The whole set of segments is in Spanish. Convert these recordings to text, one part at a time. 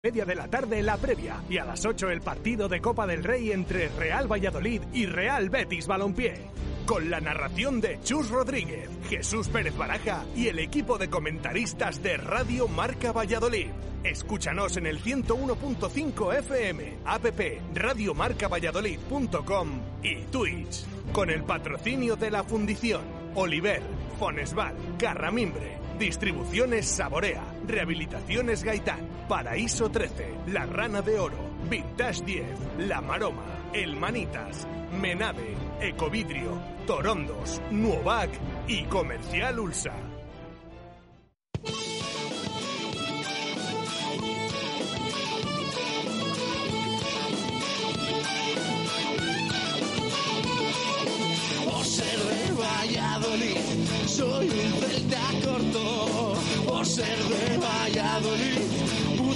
Media de la tarde la previa y a las 8 el partido de Copa del Rey entre Real Valladolid y Real Betis Balompié. Con la narración de Chus Rodríguez, Jesús Pérez Baraja y el equipo de comentaristas de Radio Marca Valladolid. Escúchanos en el 101.5 FM, app radiomarcavalladolid.com y Twitch. Con el patrocinio de la Fundición, Oliver, Fonesval, Carramimbre, Distribuciones Saborea, Rehabilitaciones Gaitán, Paraíso 13, La Rana de Oro, Vintage 10, La Maroma, El Manitas, Menade, Ecovidrio, Torondos, Nuovac. Y Comercial Ulsa. Soy un Por ser de Valladolid,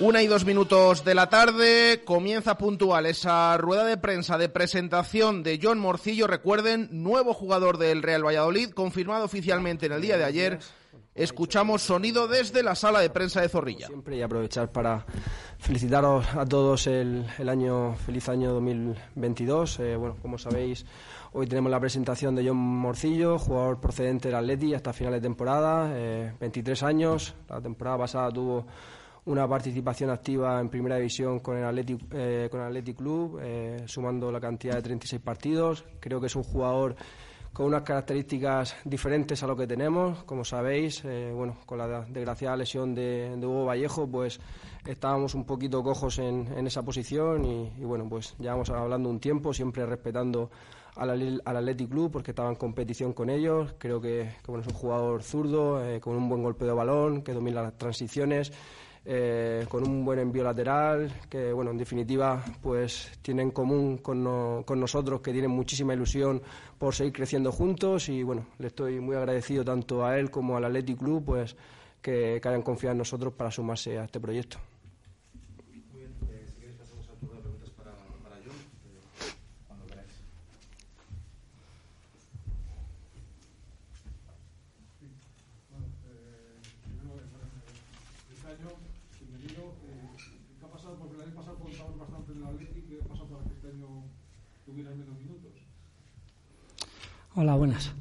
Una y dos minutos de la tarde, comienza puntual esa rueda de prensa de presentación de John Morcillo. Recuerden, nuevo jugador del Real Valladolid, confirmado oficialmente en el día de ayer. Escuchamos sonido desde la sala de prensa de Zorrilla. Siempre y aprovechar para felicitaros a todos el, el año feliz año 2022. Eh, bueno, como sabéis, hoy tenemos la presentación de John Morcillo, jugador procedente del Atleti hasta final de temporada, eh, 23 años. La temporada pasada tuvo una participación activa en primera división con el Athletic, eh, con el Athletic Club, eh, sumando la cantidad de 36 partidos. Creo que es un jugador con unas características diferentes a lo que tenemos. Como sabéis, eh, bueno, con la desgraciada lesión de, Hugo Vallejo, pues estábamos un poquito cojos en, en esa posición y, y, bueno, pues llevamos hablando un tiempo, siempre respetando al, al Athletic Club porque estaba en competición con ellos. Creo que, que bueno, es un jugador zurdo, eh, con un buen golpe de balón, que domina las transiciones eh, con un buen envío lateral, que bueno, en definitiva, pues tiene en común con, no, con, nosotros que tienen muchísima ilusión por seguir creciendo juntos y bueno, le estoy muy agradecido tanto a él como al Athletic Club, pues que, que hayan confiado en nosotros para sumarse a este proyecto. Hola, buenas.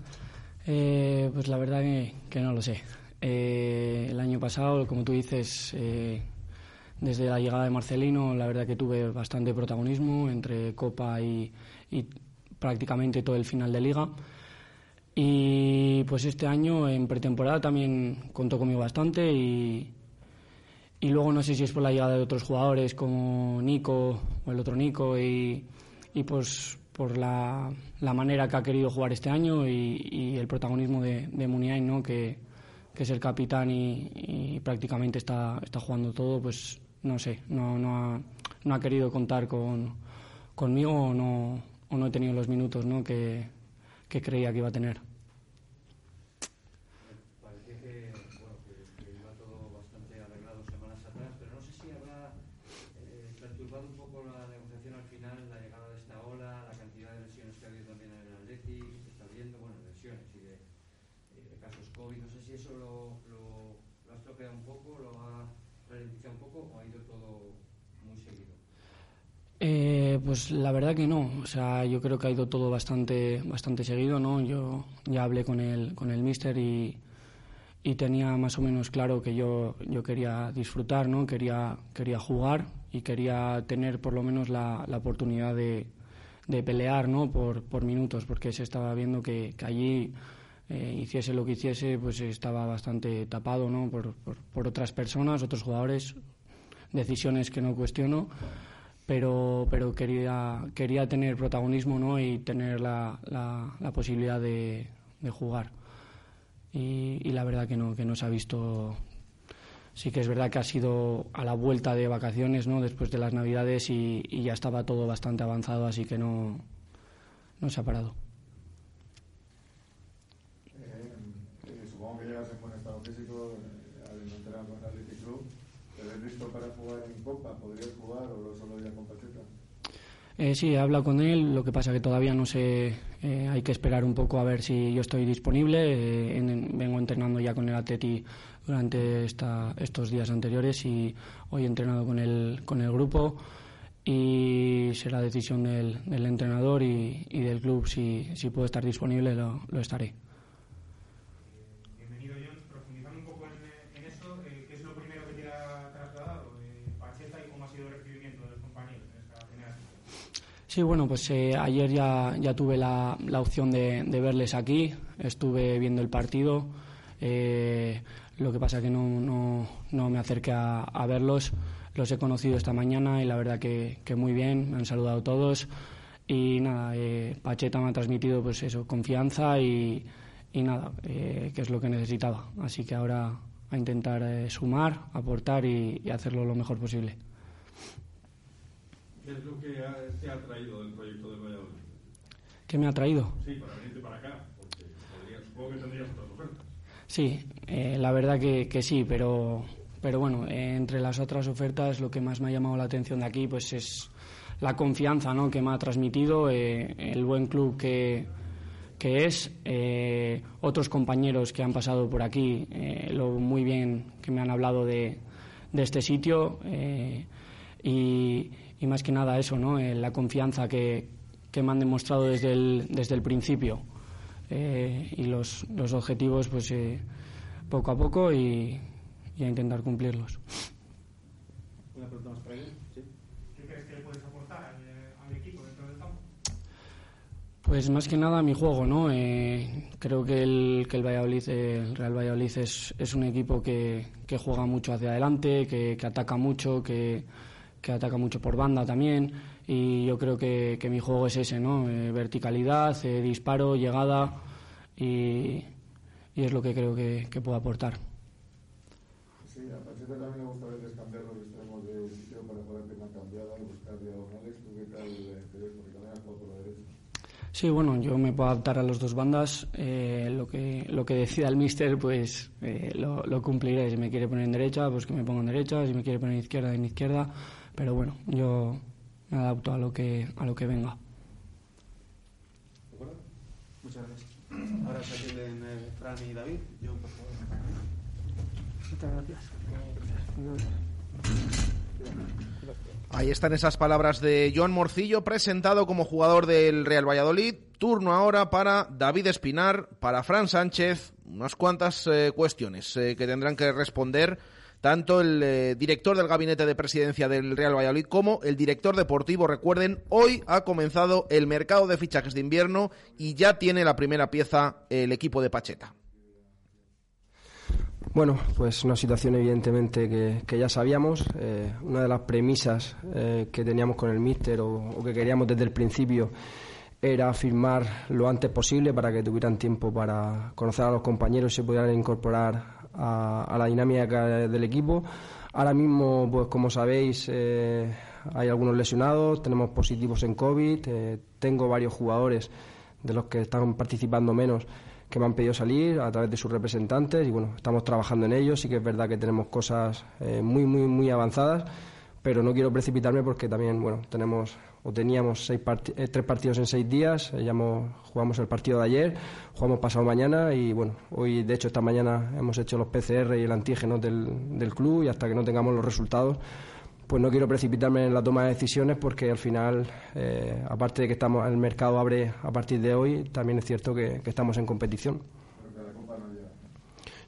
Eh, pues la verdad que, que no lo sé. Eh, el año pasado, como tú dices, eh, desde la llegada de Marcelino, la verdad que tuve bastante protagonismo entre Copa y, y, prácticamente todo el final de Liga. Y pues este año en pretemporada también contó conmigo bastante y, y luego no sé si es por la llegada de otros jugadores como Nico o el otro Nico y, y pues por la, la, manera que ha querido jugar este año y, el protagonismo de, de ¿no? que, que, es el capitán y, y, prácticamente está, está jugando todo, pues no sé, no, no, ha, no ha querido contar con, conmigo o no, o no he tenido los minutos ¿no? que, que creía que iba a tener. Eh, pues la verdad que no, o sea, yo creo que ha ido todo bastante, bastante seguido, ¿no? Yo ya hablé con el, con el míster y, y tenía más o menos claro que yo, yo quería disfrutar, ¿no? Quería, quería jugar y quería tener por lo menos la, la oportunidad de, de pelear ¿no? por, por minutos, porque se estaba viendo que, que allí eh, hiciese lo que hiciese, pues estaba bastante tapado ¿no? por, por, por, otras personas, otros jugadores, decisiones que no cuestiono, pero, pero quería, quería tener protagonismo ¿no? y tener la, la, la posibilidad de, de jugar. Y, y, la verdad que no, que no se ha visto sí que es verdad que ha sido a la vuelta de vacaciones, ¿no? Después de las Navidades y, y ya estaba todo bastante avanzado, así que no, no se ha parado. Eh, eh, supongo que llegas en buen estado físico eh, al entrar con el Athletic Club. ¿Te ves listo para jugar en Copa? ¿Podrías jugar o solo ya con Pacheta? Eh, sí, he hablado con él, lo que pasa que todavía no sé, eh, hay que esperar un poco a ver si yo estoy disponible. Eh, en, vengo entrenando ya con el Atleti durante esta, estos días anteriores y hoy he entrenado con el, con el grupo y será decisión del, del entrenador y, del club si, si puedo estar disponible, lo estaré. Sí, bueno, pues eh, ayer ya, ya tuve la, la opción de, de, verles aquí, estuve viendo el partido, eh, lo que pasa que no, no, no me acerqué a, a, verlos, los he conocido esta mañana y la verdad que, que muy bien, me han saludado todos. Y nada, eh, Pacheta me ha transmitido pues eso, confianza y, y nada, eh, que es lo que necesitaba, así que ahora a intentar eh, sumar, aportar y, y hacerlo lo mejor posible. ¿Qué es lo que te ha traído del proyecto Valladolid? ¿Qué me ha traído? Sí, para venirte para acá, porque podría, supongo que tendrías otras ofertas. Sí, eh, la verdad que, que, sí, pero, pero bueno, eh, entre las otras ofertas lo que más me ha llamado la atención de aquí pues es la confianza ¿no? que me ha transmitido, eh, el buen club que, que es, eh, otros compañeros que han pasado por aquí, eh, lo muy bien que me han hablado de, de este sitio y y más que nada eso, ¿no? Eh, la confianza que, que, me han demostrado desde el, desde el principio eh, y los, los, objetivos, pues eh, poco a poco y, y, a intentar cumplirlos. Una pregunta más para él. ¿Sí? ¿Qué crees que le puedes aportar al, al, equipo dentro del campo? Pues más que nada mi juego, ¿no? Eh, creo que el, que el Valladolid, el Real Valladolid es, es un equipo que, que juega mucho hacia adelante, que, que ataca mucho, que que ataca mucho por banda también y yo creo que, que mi juego es ese, ¿no? Eh, verticalidad, eh, disparo, llegada y, y, es lo que creo que, que puedo aportar. Sí, a Pacheta también le gusta a veces cambiar los extremos de sitio para poder tener cambiada y buscar diagonales. ¿Tú qué tal te ves? Porque también has jugado por la derecha. Sí, bueno, yo me puedo adaptar a las dos bandas. Eh, lo que lo que decida el míster, pues eh, lo, lo, cumpliré. Si me quiere poner en derecha, pues que me ponga en derecha. Si me quiere poner en izquierda, en izquierda pero bueno, yo me adapto a lo que, a lo que venga. ¿De acuerdo? Muchas gracias. Ahora se atienden eh, Fran y David. Yo, por favor. Muchas gracias. Ahí están esas palabras de Joan Morcillo, presentado como jugador del Real Valladolid. Turno ahora para David Espinar, para Fran Sánchez. Unas cuantas eh, cuestiones eh, que tendrán que responder tanto el eh, director del gabinete de presidencia del Real Valladolid como el director deportivo. Recuerden, hoy ha comenzado el mercado de fichajes de invierno y ya tiene la primera pieza el equipo de Pacheta. Bueno, pues una situación evidentemente que, ya sabíamos. Eh, una de las premisas eh, que teníamos con el míster o, o que queríamos desde el principio era firmar lo antes posible para que tuvieran tiempo para conocer a los compañeros y se pudieran incorporar a, la dinámica del equipo. Ahora mismo, pues como sabéis, eh, hay algunos lesionados, tenemos positivos en COVID, eh, tengo varios jugadores de los que están participando menos que me han pedido salir a través de sus representantes y bueno, estamos trabajando en ello, sí que es verdad que tenemos cosas eh, muy, muy, muy avanzadas pero no quiero precipitarme porque también, bueno, tenemos o teníamos seis eh, tres partidos en seis días, eh, ya jugamos el partido de ayer, jugamos pasado mañana y bueno, hoy de hecho esta mañana hemos hecho los PCR y el antígeno del, del club y hasta que no tengamos los resultados pues no quiero precipitarme en la toma de decisiones porque al final, eh, aparte de que estamos, el mercado abre a partir de hoy, también es cierto que estamos en competición.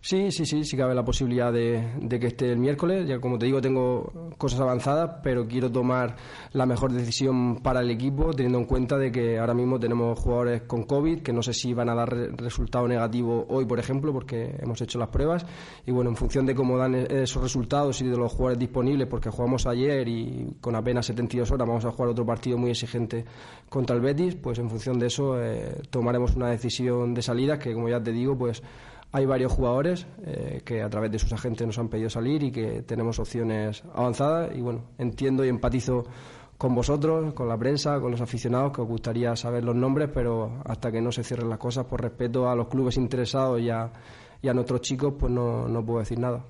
Sí, sí, sí, sí cabe la posibilidad de, que esté el miércoles. Ya como te digo, tengo cosas avanzadas, pero quiero tomar la mejor decisión para el equipo, teniendo en cuenta de que ahora mismo tenemos jugadores con COVID, que no sé si van a dar resultado negativo hoy, por ejemplo, porque hemos hecho las pruebas. Y bueno, en función de cómo dan esos resultados y de los jugadores disponibles, porque jugamos ayer y con apenas 72 horas vamos a jugar otro partido muy exigente contra el Betis, pues en función de eso eh, tomaremos una decisión de salida que, como ya te digo, pues hay varios jugadores eh, que a través de sus agentes nos han pedido salir y que tenemos opciones avanzadas y bueno, entiendo y empatizo con vosotros, con la prensa, con los aficionados, que os gustaría saber los nombres, pero hasta que no se cierren las cosas, por respeto a los clubes interesados y a, y a nuestros chicos, pues no, no puedo decir nada.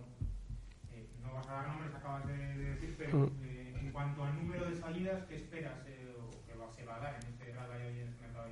Eh, no vas a dar nombres, acabas de decir, pero mm. eh, en cuanto al número de salidas, ¿qué esperas o que se va a dar en este grado y en este mercado?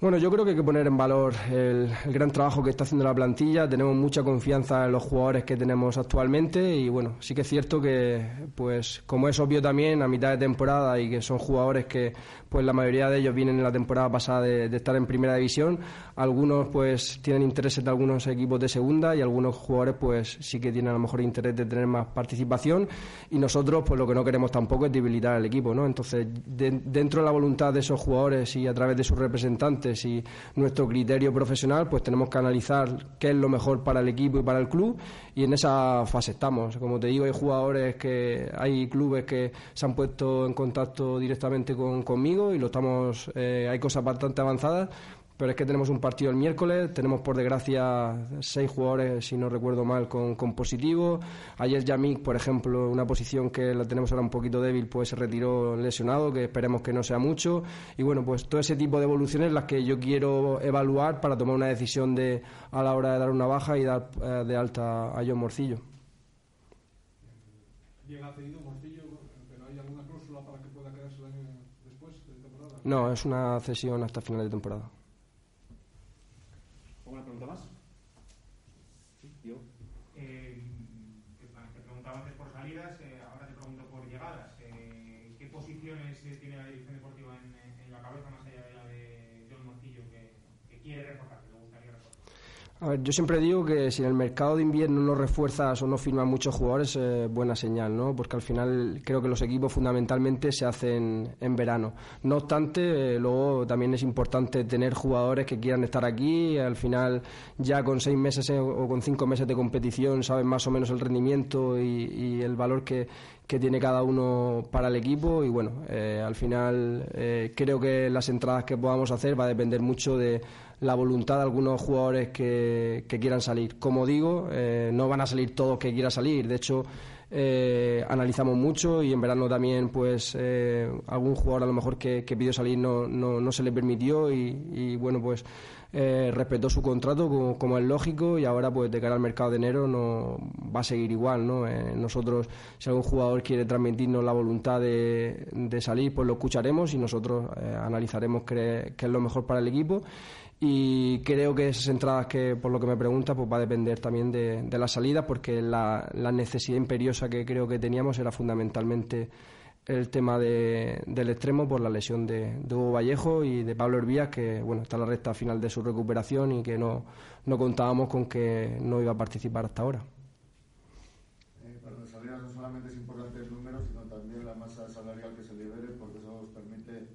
Bueno, yo creo que hay que poner en valor el, gran trabajo que está haciendo la plantilla. Tenemos mucha confianza en los jugadores que tenemos actualmente y bueno, sí que es cierto que, pues, como es obvio también, a mitad de temporada y que son jugadores que, pues, la mayoría de ellos vienen en la temporada pasada de, estar en primera división. Algunos, pues, tienen intereses de algunos equipos de segunda y algunos jugadores, pues, sí que tienen a lo mejor interés de tener más participación y nosotros, pues, lo que no queremos tampoco es debilitar al equipo, ¿no? Entonces, dentro de la voluntad de esos jugadores y a través de sus representantes y nuestro criterio profesional, pues tenemos que analizar qué es lo mejor para el equipo y para el club y en esa fase estamos. Como te digo, hay jugadores que hay clubes que se han puesto en contacto directamente con, conmigo y lo estamos, eh, hay cosas bastante avanzadas pero es que tenemos un partido el miércoles, tenemos por desgracia seis jugadores, si no recuerdo mal, con, con positivo. Ayer Yamik, por ejemplo, una posición que la tenemos ahora un poquito débil, pues se retiró lesionado, que esperemos que no sea mucho. Y bueno, pues todo ese tipo de evoluciones las que yo quiero evaluar para tomar una decisión de a la hora de dar una baja y dar eh, de alta a John Morcillo. Morcillo, pero ¿hay alguna cláusula para que pueda quedarse el año después de temporada? No, es una cesión hasta final de temporada. ¿Alguna pregunta más? Sí, yo. Eh, te preguntaba antes por salidas, eh, ahora te pregunto por llegadas. Eh, ¿Qué posiciones tiene la dirección deportiva en, en, la cabeza más allá de la de John Morcillo que, que quiere reforzar? A ver, yo siempre digo que si en el mercado de invierno no refuerzas o no firmas muchos jugadores, es buena señal, ¿no? Porque al final creo que los equipos fundamentalmente se hacen en verano. No obstante, eh, luego también es importante tener jugadores que quieran estar aquí. Al final, ya con seis meses eh, o con cinco meses de competición, saben más o menos el rendimiento y, el valor que, tiene cada uno para el equipo. Y bueno, eh, al final creo que las entradas que podamos hacer va a depender mucho de la voluntad de algunos jugadores que, quieran salir. Como digo, eh, no van a salir todos que quieran salir. De hecho, eh, analizamos mucho y en verano también, pues, eh, algún jugador a lo mejor que, pidió salir no, no, no, se le permitió y, bueno, pues respetó su contrato como, es lógico y ahora, pues, de cara al mercado de enero no va a seguir igual, ¿no? nosotros, si algún jugador quiere transmitirnos la voluntad de, de salir, pues lo escucharemos y nosotros analizaremos qué, qué es lo mejor para el equipo y creo que esas entradas que por lo que me pregunta pues va a depender también de, de la salida porque la, necesidad imperiosa que creo que teníamos era fundamentalmente el tema de, del extremo por la lesión de, Hugo Vallejo y de Pablo Hervías que bueno está en la recta final de su recuperación y que no, no contábamos con que no iba a participar hasta ahora. Eh, solamente es importante el número sino también la masa salarial que se libere porque eso nos permite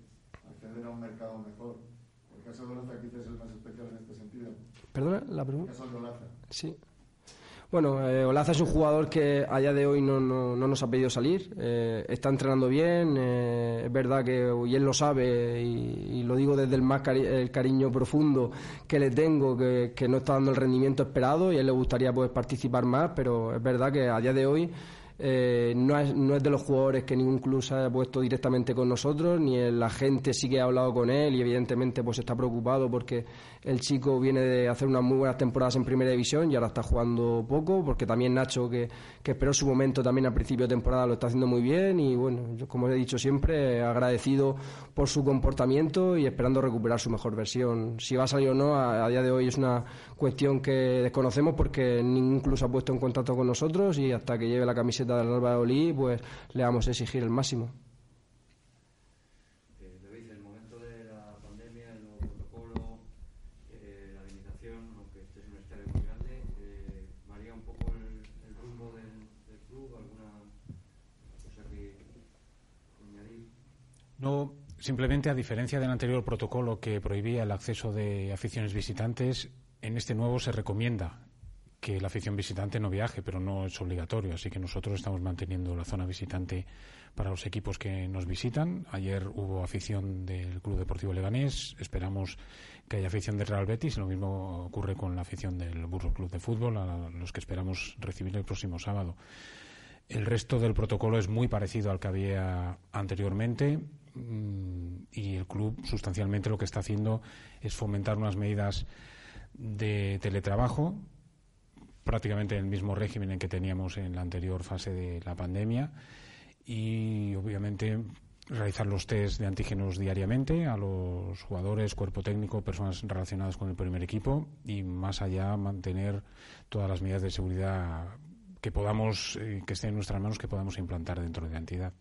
acceder a un mercado mejor el caso de Olaza quizás es el más especial en este sentido. ¿Perdona la pregunta? Sí. Bueno, eh, Olaza es un jugador que a día de hoy no, no, no nos ha pedido salir. Eh, está entrenando bien. Eh, es verdad que y él lo sabe y, lo digo desde el más el cariño profundo que le tengo, que, que, no está dando el rendimiento esperado y a él le gustaría pues, participar más, pero es verdad que a día de hoy eh, no, es, no es de los jugadores que ningún club se haya puesto directamente con nosotros, ni la gente sí que ha hablado con él y evidentemente pues está preocupado porque el chico viene de hacer unas muy buenas temporadas en primera división y ahora está jugando poco, porque también Nacho, que, que esperó su momento también al principio de temporada, lo está haciendo muy bien y bueno, yo como he dicho siempre, agradecido por su comportamiento y esperando recuperar su mejor versión. Si va a salir o no, a, día de hoy es una cuestión que desconocemos porque ningún club se ha puesto en contacto con nosotros y hasta que lleve la camiseta del Real Valladolid, pues le vamos a exigir el máximo. No, simplemente a diferencia del anterior protocolo que prohibía el acceso de aficiones visitantes, en este nuevo se recomienda que la afición visitante no viaje, pero no es obligatorio. Así que nosotros estamos manteniendo la zona visitante para los equipos que nos visitan. Ayer hubo afición del Club Deportivo Leganés. Esperamos que haya afición del Real Betis. Lo mismo ocurre con la afición del Burro Club de Fútbol, a los que esperamos recibir el próximo sábado. El resto del protocolo es muy parecido al que había anteriormente. Mm, y el club sustancialmente lo que está haciendo es fomentar unas medidas de teletrabajo prácticamente en el mismo régimen en que teníamos en la anterior fase de la pandemia y obviamente realizar los test de antígenos diariamente a los jugadores, cuerpo técnico, personas relacionadas con el primer equipo y más allá mantener todas las medidas de seguridad que podamos, eh, que estén en nuestras manos, que podamos implantar dentro de la entidad.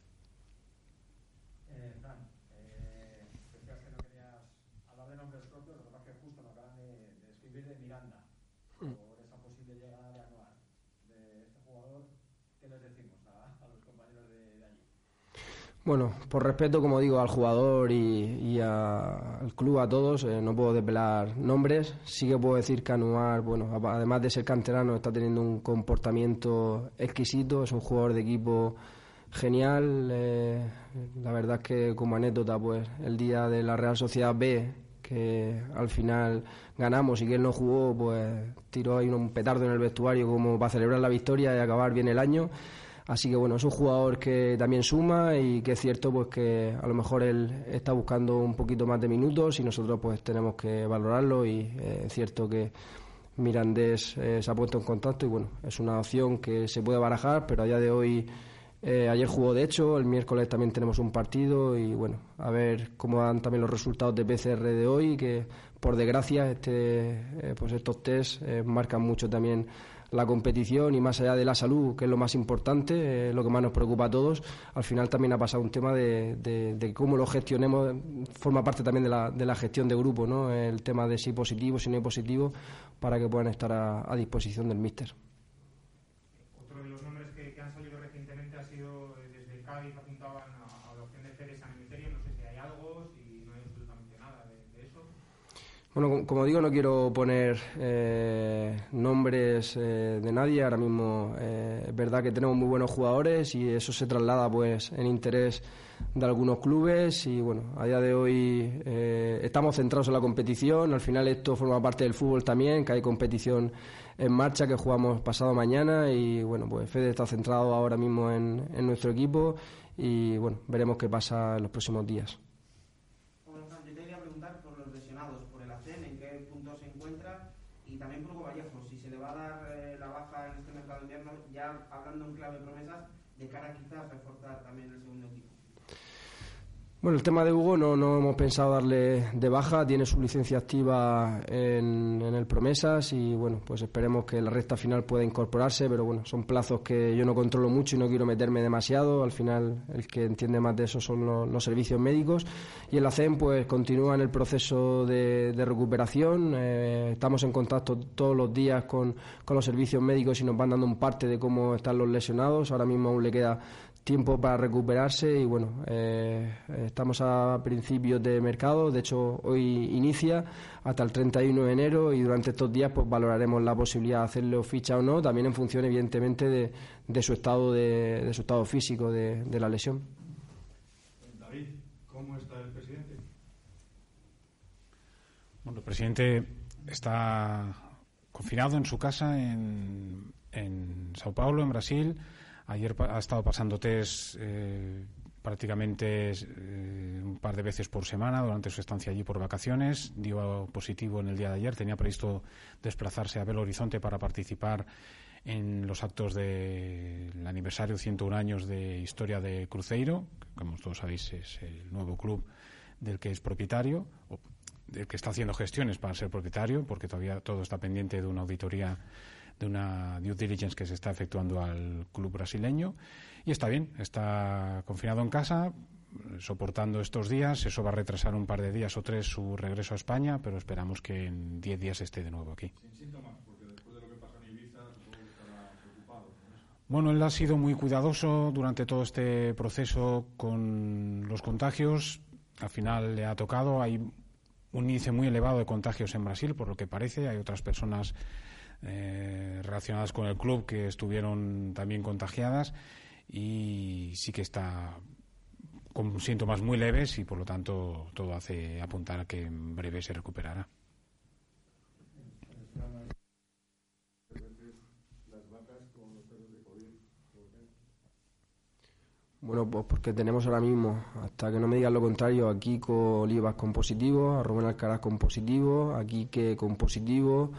Bueno, por respeto, como digo, al jugador y, al club, a todos, eh, no puedo desvelar nombres. Sí que puedo decir que Anuar, bueno, además de ser canterano, está teniendo un comportamiento exquisito, es un jugador de equipo genial. Eh, la verdad es que como anécdota, pues el día de la Real Sociedad B, que al final ganamos y que él no jugó, pues tiró ahí un petardo en el vestuario como para celebrar la victoria y acabar bien el año. Así que bueno, es un jugador que también suma y que es cierto pues que a lo mejor él está buscando un poquito más de minutos y nosotros pues tenemos que valorarlo y eh, es cierto que Mirandés eh, se ha puesto en contacto y bueno, es una opción que se puede barajar, pero a día de hoy eh, ayer jugó de hecho, el miércoles también tenemos un partido y bueno, a ver cómo dan también los resultados de PCR de hoy, que por desgracia este, pues estos test marcan mucho también la competición y más allá de la salud, que es lo más importante, lo que más nos preocupa a todos, al final también ha pasado un tema de, de, cómo lo gestionemos, forma parte también de la, de la gestión de grupo, ¿no? el tema de si positivo, si no positivo, para que puedan estar a, disposición del míster. Otro de los nombres que, han salido recientemente ha sido eh, desde el Cádiz, apuntaban a, la opción de Teresa Ministerio, no sé si hay algo, si no hay absolutamente nada de, eso. Bueno, como digo, no quiero poner eh, nombres eh, de nadie. Ahora mismo eh, es verdad que tenemos muy buenos jugadores y eso se traslada pues en interés de algunos clubes y bueno, a día de hoy estamos centrados en la competición. Al final esto forma parte del fútbol también, que hay competición en marcha que jugamos pasado mañana y bueno, pues Fede está centrado ahora mismo en, en nuestro equipo y bueno, veremos qué pasa en los próximos días. Bueno, el tema de Hugo no, no hemos pensado darle de baja, tiene su licencia activa en, el Promesas y bueno, pues esperemos que la recta final pueda incorporarse, pero bueno, son plazos que yo no controlo mucho y no quiero meterme demasiado, al final el que entiende más de eso son los, servicios médicos. Y el ACEM pues continúa en el proceso de, recuperación, eh, estamos en contacto todos los días con, con los servicios médicos y nos van dando un parte de cómo están los lesionados, ahora mismo aún le queda tiempo para recuperarse y bueno, eh, estamos a principios de mercado, de hecho hoy inicia hasta el 31 de enero y durante estos días pues valoraremos la posibilidad de hacerlo ficha o no, también en función evidentemente de, de su estado de, de, su estado físico de, de, la lesión. David, ¿cómo está el presidente? Bueno, el presidente está confinado en su casa en, en Sao Paulo, en Brasil Ayer ha estado pasando test eh, prácticamente eh, un par de veces por semana durante su estancia allí por vacaciones. Dio positivo en el día de ayer. Tenía previsto desplazarse a Belo Horizonte para participar en los actos del aniversario 101 años de historia de Cruzeiro, que como todos sabéis es el nuevo club del que es propietario, o del que está haciendo gestiones para ser propietario, porque todavía todo está pendiente de una auditoría, de una due diligence que se está efectuando al club brasileño. Y está bien, está confinado en casa, soportando estos días. Eso va a retrasar un par de días o tres su regreso a España, pero esperamos que en diez días esté de nuevo aquí. Bueno, él ha sido muy cuidadoso durante todo este proceso con los contagios. Al final le ha tocado. Hay un índice muy elevado de contagios en Brasil, por lo que parece. Hay otras personas eh, relacionadas con el club que estuvieron también contagiadas y sí que está con síntomas muy leves y por lo tanto todo hace apuntar a que en breve se recuperará. Bueno, pues porque tenemos ahora mismo, hasta que no me digan lo contrario, a Kiko Olivas con positivo, a Rubén Alcaraz con positivo, a Quique con positivo,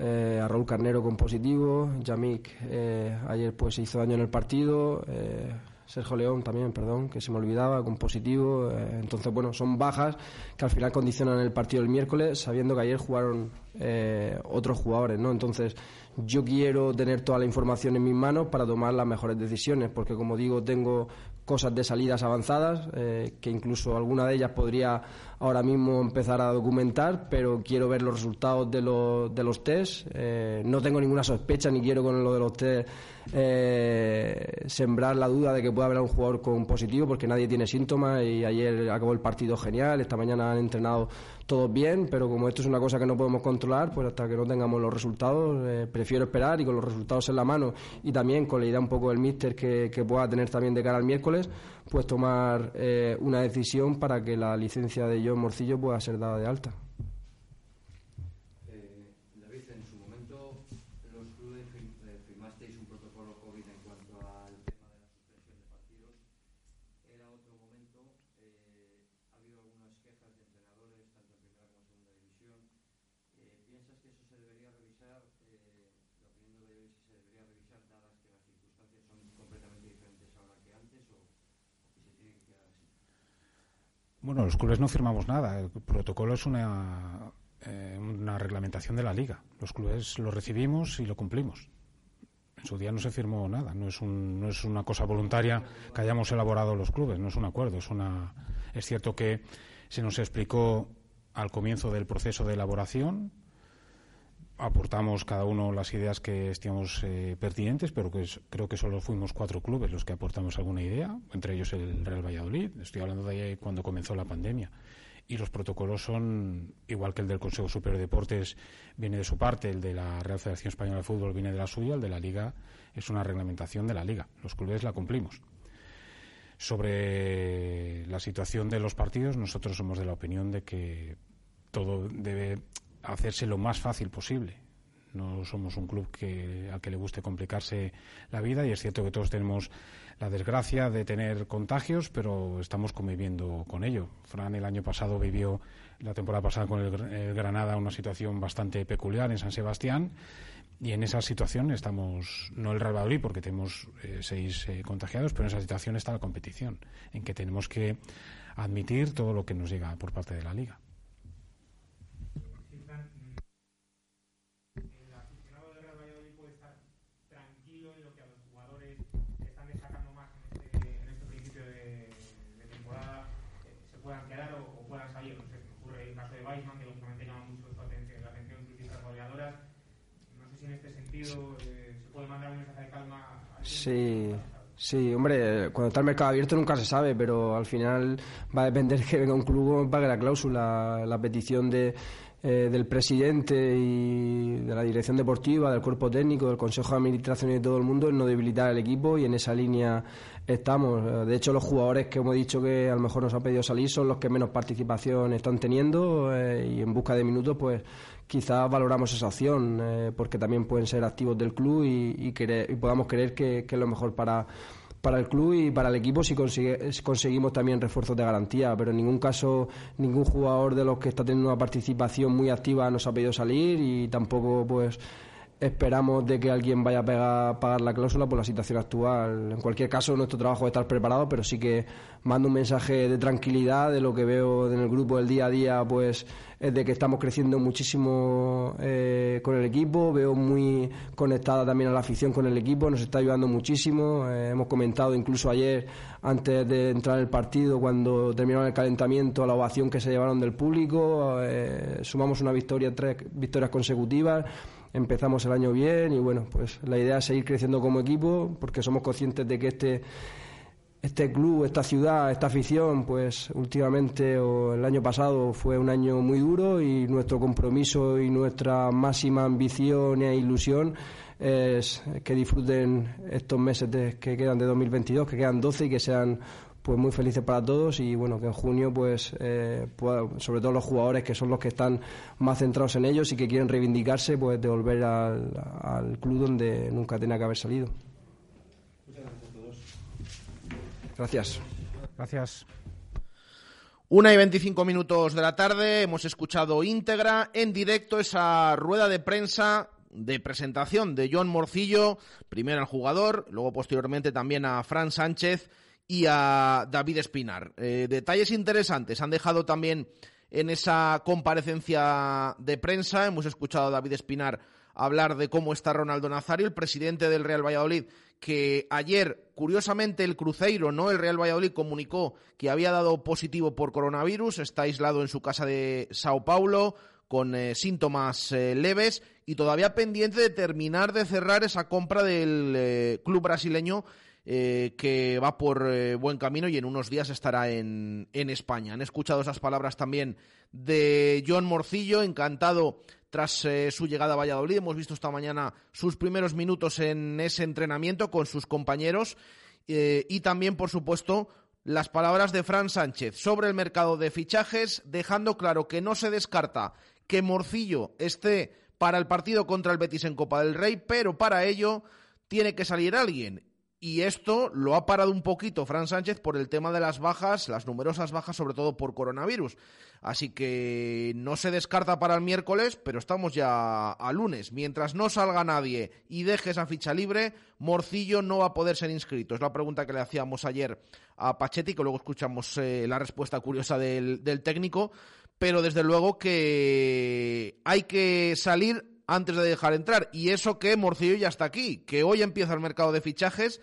eh, a Raúl Carnero con positivo, Yamik eh, ayer pues se hizo daño en el partido, eh, Sergio León también, perdón, que se me olvidaba, con positivo. entonces, bueno, son bajas que al final condicionan el partido del miércoles, sabiendo que ayer jugaron otros jugadores, ¿no? Entonces, yo quiero tener toda la información en mis manos para tomar las mejores decisiones, porque como digo, tengo cosas de salidas avanzadas, eh, que incluso alguna de ellas podría ahora mismo empezar a documentar, pero quiero ver los resultados de los, de los test. Eh, no tengo ninguna sospecha ni quiero con lo de los test eh, sembrar la duda de que pueda haber un jugador con positivo, porque nadie tiene síntomas y ayer acabó el partido genial, esta mañana han entrenado todos bien, pero como esto es una cosa que no podemos controlar, pues hasta que no tengamos los resultados, eh, prefiero esperar y con los resultados en la mano y también con la idea un poco del míster que, pueda tener también de cara al miércoles, pues tomar eh, una decisión para que la licencia de John Morcillo pueda ser dada de alta. Bueno, los clubes no firmamos nada. El protocolo es una, eh, una reglamentación de la liga. Los clubes lo recibimos y lo cumplimos. En su día no se firmó nada. No es, un, no es una cosa voluntaria que hayamos elaborado los clubes. No es un acuerdo. Es, una, es cierto que se nos explicó al comienzo del proceso de elaboración aportamos cada uno las ideas que estimamos eh, pertinentes, pero que creo que solo fuimos cuatro clubes los que aportamos alguna idea, entre ellos el Real Valladolid. Estoy hablando de ahí cuando comenzó la pandemia. Y los protocolos son, igual que el del Consejo Superior de Deportes viene de su parte, el de la Real Federación Española de Fútbol viene de la suya, el de la Liga es una reglamentación de la Liga. Los clubes la cumplimos. Sobre la situación de los partidos, nosotros somos de la opinión de que todo debe hacerse lo más fácil posible. No somos un club que, al que le guste complicarse la vida y es cierto que todos tenemos la desgracia de tener contagios, pero estamos conviviendo con ello. Fran el año pasado vivió, la temporada pasada con el, Granada, una situación bastante peculiar en San Sebastián y en esa situación estamos, no el Real Madrid porque tenemos eh, seis eh, contagiados, pero en esa situación está la competición, en que tenemos que admitir todo lo que nos llega por parte de la Liga. Sí, sí, hombre, cuando está el mercado abierto nunca se sabe, pero al final va a depender que venga un club pague la cláusula. La petición de, eh, del presidente y de la dirección deportiva, del cuerpo técnico, del consejo de administración y de todo el mundo es no debilitar el equipo y en esa línea estamos. De hecho, los jugadores que hemos dicho que a lo mejor nos han pedido salir son los que menos participación están teniendo eh, y en busca de minutos, pues quizás valoramos esa opción eh, porque también pueden ser activos del club y, y, podamos creer que es lo mejor para para el club y para el equipo si, conseguimos también refuerzos de garantía, pero en ningún caso ningún jugador de los que está teniendo una participación muy activa nos ha pedido salir y tampoco pues esperamos de que alguien vaya a pagar la cláusula por la situación actual. En cualquier caso, nuestro trabajo es estar preparado, pero sí que mando un mensaje de tranquilidad de lo que veo en el grupo del día a día, pues es de que estamos creciendo muchísimo eh, con el equipo, veo muy conectada también a la afición con el equipo, nos está ayudando muchísimo. Eh, hemos comentado incluso ayer, antes de entrar en el partido, cuando terminaron el calentamiento, la ovación que se llevaron del público, eh, sumamos una victoria, tres victorias consecutivas empezamos el año bien y bueno, pues la idea es seguir creciendo como equipo porque somos conscientes de que este este club, esta ciudad, esta afición, pues últimamente o el año pasado fue un año muy duro y nuestro compromiso y nuestra máxima ambición e ilusión es que disfruten estos meses que quedan de 2022, que quedan 12 y que sean pues muy felices para todos y bueno que en junio pues, eh, sobre todo los jugadores que son los que están más centrados en ellos y que quieren reivindicarse pues de volver al, club donde nunca tenía que haber salido. Gracias. Gracias. Una y veinticinco minutos de la tarde hemos escuchado íntegra en directo esa rueda de prensa de presentación de John Morcillo, primero al jugador, luego posteriormente también a Fran Sánchez y a David Espinar. Eh, detalles interesantes han dejado también en esa comparecencia de prensa. Hemos escuchado a David Espinar hablar de cómo está Ronaldo Nazario, el presidente del Real Valladolid, que ayer, curiosamente, el Cruzeiro, no el Real Valladolid, comunicó que había dado positivo por coronavirus, está aislado en su casa de Sao Paulo con eh, síntomas eh, leves y todavía pendiente de terminar de cerrar esa compra del club brasileño eh, que va por eh, buen camino y en unos días estará en, en, España. Han escuchado esas palabras también de John Morcillo, encantado tras eh, su llegada a Valladolid. Hemos visto esta mañana sus primeros minutos en ese entrenamiento con sus compañeros y también, por supuesto, las palabras de Fran Sánchez sobre el mercado de fichajes, dejando claro que no se descarta que Morcillo esté para el partido contra el Betis en Copa del Rey, pero para ello tiene que salir alguien y esto lo ha parado un poquito Fran Sánchez por el tema de las bajas, las numerosas bajas, sobre todo por coronavirus. Así que no se descarta para el miércoles, pero estamos ya a lunes. Mientras no salga nadie y deje esa ficha libre, Morcillo no va a poder ser inscrito. Es la pregunta que le hacíamos ayer a Pachetti, que luego escuchamos eh, la respuesta curiosa del, del técnico. Pero desde luego que hay que salir antes de dejar entrar. Y eso que Morcillo ya está aquí, que hoy empieza el mercado de fichajes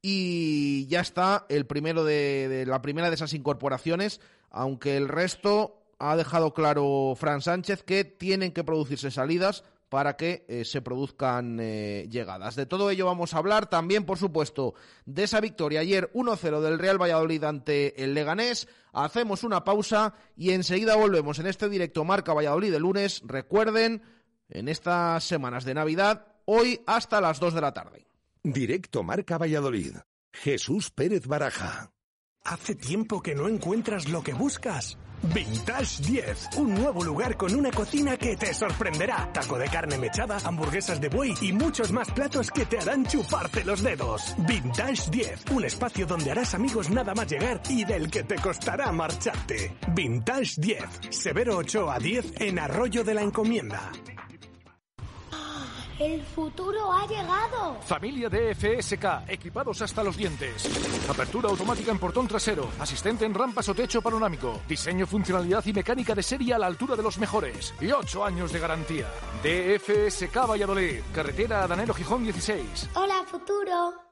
y ya está el primero de, la primera de esas incorporaciones, aunque el resto ha dejado claro Fran Sánchez que tienen que producirse salidas para que eh, se produzcan eh, llegadas. De todo ello vamos a hablar también, por supuesto, de esa victoria ayer 1-0 del Real Valladolid ante el Leganés. Hacemos una pausa y enseguida volvemos en este directo Marca Valladolid de lunes. Recuerden, en estas semanas de Navidad, hoy hasta las 2 de la tarde. Directo Marca Valladolid. Jesús Pérez Baraja. ¿Hace tiempo que no encuentras lo que buscas? Vintage 10, un nuevo lugar con una cocina que te sorprenderá. Taco de carne mechada, hamburguesas de buey y muchos más platos que te harán chuparte los dedos. Vintage 10, un espacio donde harás amigos nada más llegar y del que te costará marcharte. Vintage 10, Severo 8 a 10 en Arroyo de la Encomienda. El futuro ha llegado. Familia de FSK, equipados hasta los dientes. Apertura automática en portón trasero, asistente en rampas o techo panorámico, diseño, funcionalidad y mecánica de serie a la altura de los mejores y 8 años de garantía. DFSK Valladolid, carretera Danero Gijón 16. Hola, futuro.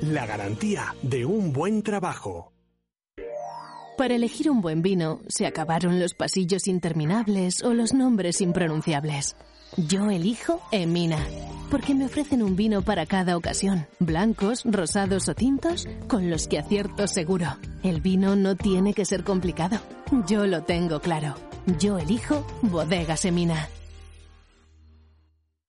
La garantía de un buen trabajo. Para elegir un buen vino, se acabaron los pasillos interminables o los nombres impronunciables. Yo elijo Emina, porque me ofrecen un vino para cada ocasión, blancos, rosados o tintos, con los que acierto seguro. El vino no tiene que ser complicado. Yo lo tengo claro. Yo elijo Bodegas Emina.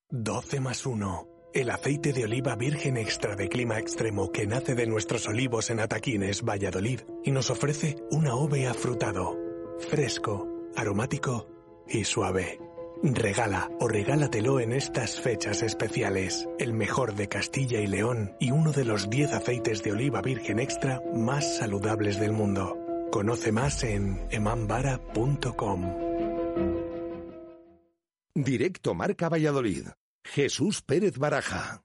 12 más 1. El aceite de oliva virgen extra de clima extremo que nace de nuestros olivos en Ataquines, Valladolid, y nos ofrece una ove afrutado, fresco, aromático y suave. Regala o regálatelo en estas fechas especiales. El mejor de Castilla y León y uno de los 10 aceites de oliva virgen extra más saludables del mundo. Conoce más en emambara.com. Directo Marca Valladolid. Jesús Pérez Baraja.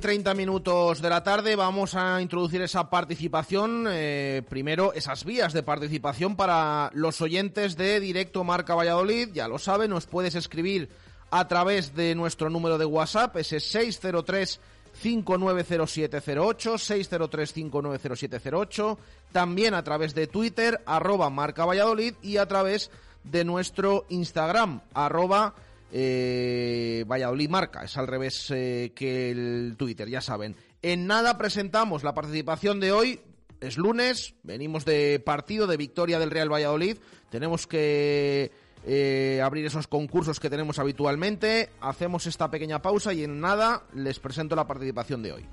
30 minutos de la tarde vamos a introducir esa participación. eh, primero, esas vías de participación para los oyentes de Directo Marca Valladolid. Ya lo saben, nos puedes escribir a través de nuestro número de WhatsApp, ese 603 590708, 603 590708. También a través de Twitter, arroba Marca Valladolid y a través de nuestro Instagram, arroba eh, Valladolid Marca, es al revés eh, que el Twitter, ya saben. En nada presentamos la participación de hoy, es lunes, venimos de partido de victoria del Real Valladolid, tenemos que eh, abrir esos concursos que tenemos habitualmente, hacemos esta pequeña pausa y en nada les presento la participación de hoy.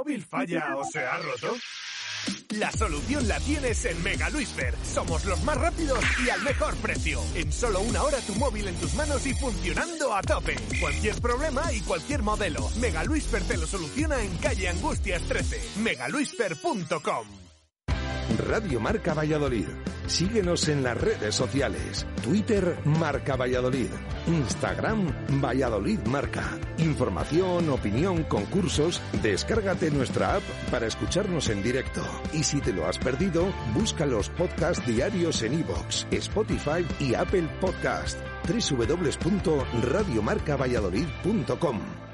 Móvil falla o se ha roto? La solución la tienes en Mega Luisfer. Somos los más rápidos y al mejor precio. En solo una hora tu móvil en tus manos y funcionando a tope. Cualquier problema y cualquier modelo. Mega Luisfer te lo soluciona en calle Angustias 13. Megaluisfer.com. Radio Marca Valladolid. Síguenos en las redes sociales. Twitter Marca Valladolid. Instagram Valladolid Marca. Información, opinión, concursos. Descárgate nuestra app para escucharnos en directo. Y si te lo has perdido, busca los podcasts diarios en iVoox, Spotify y Apple Podcast. www.radiomarcavalladolid.com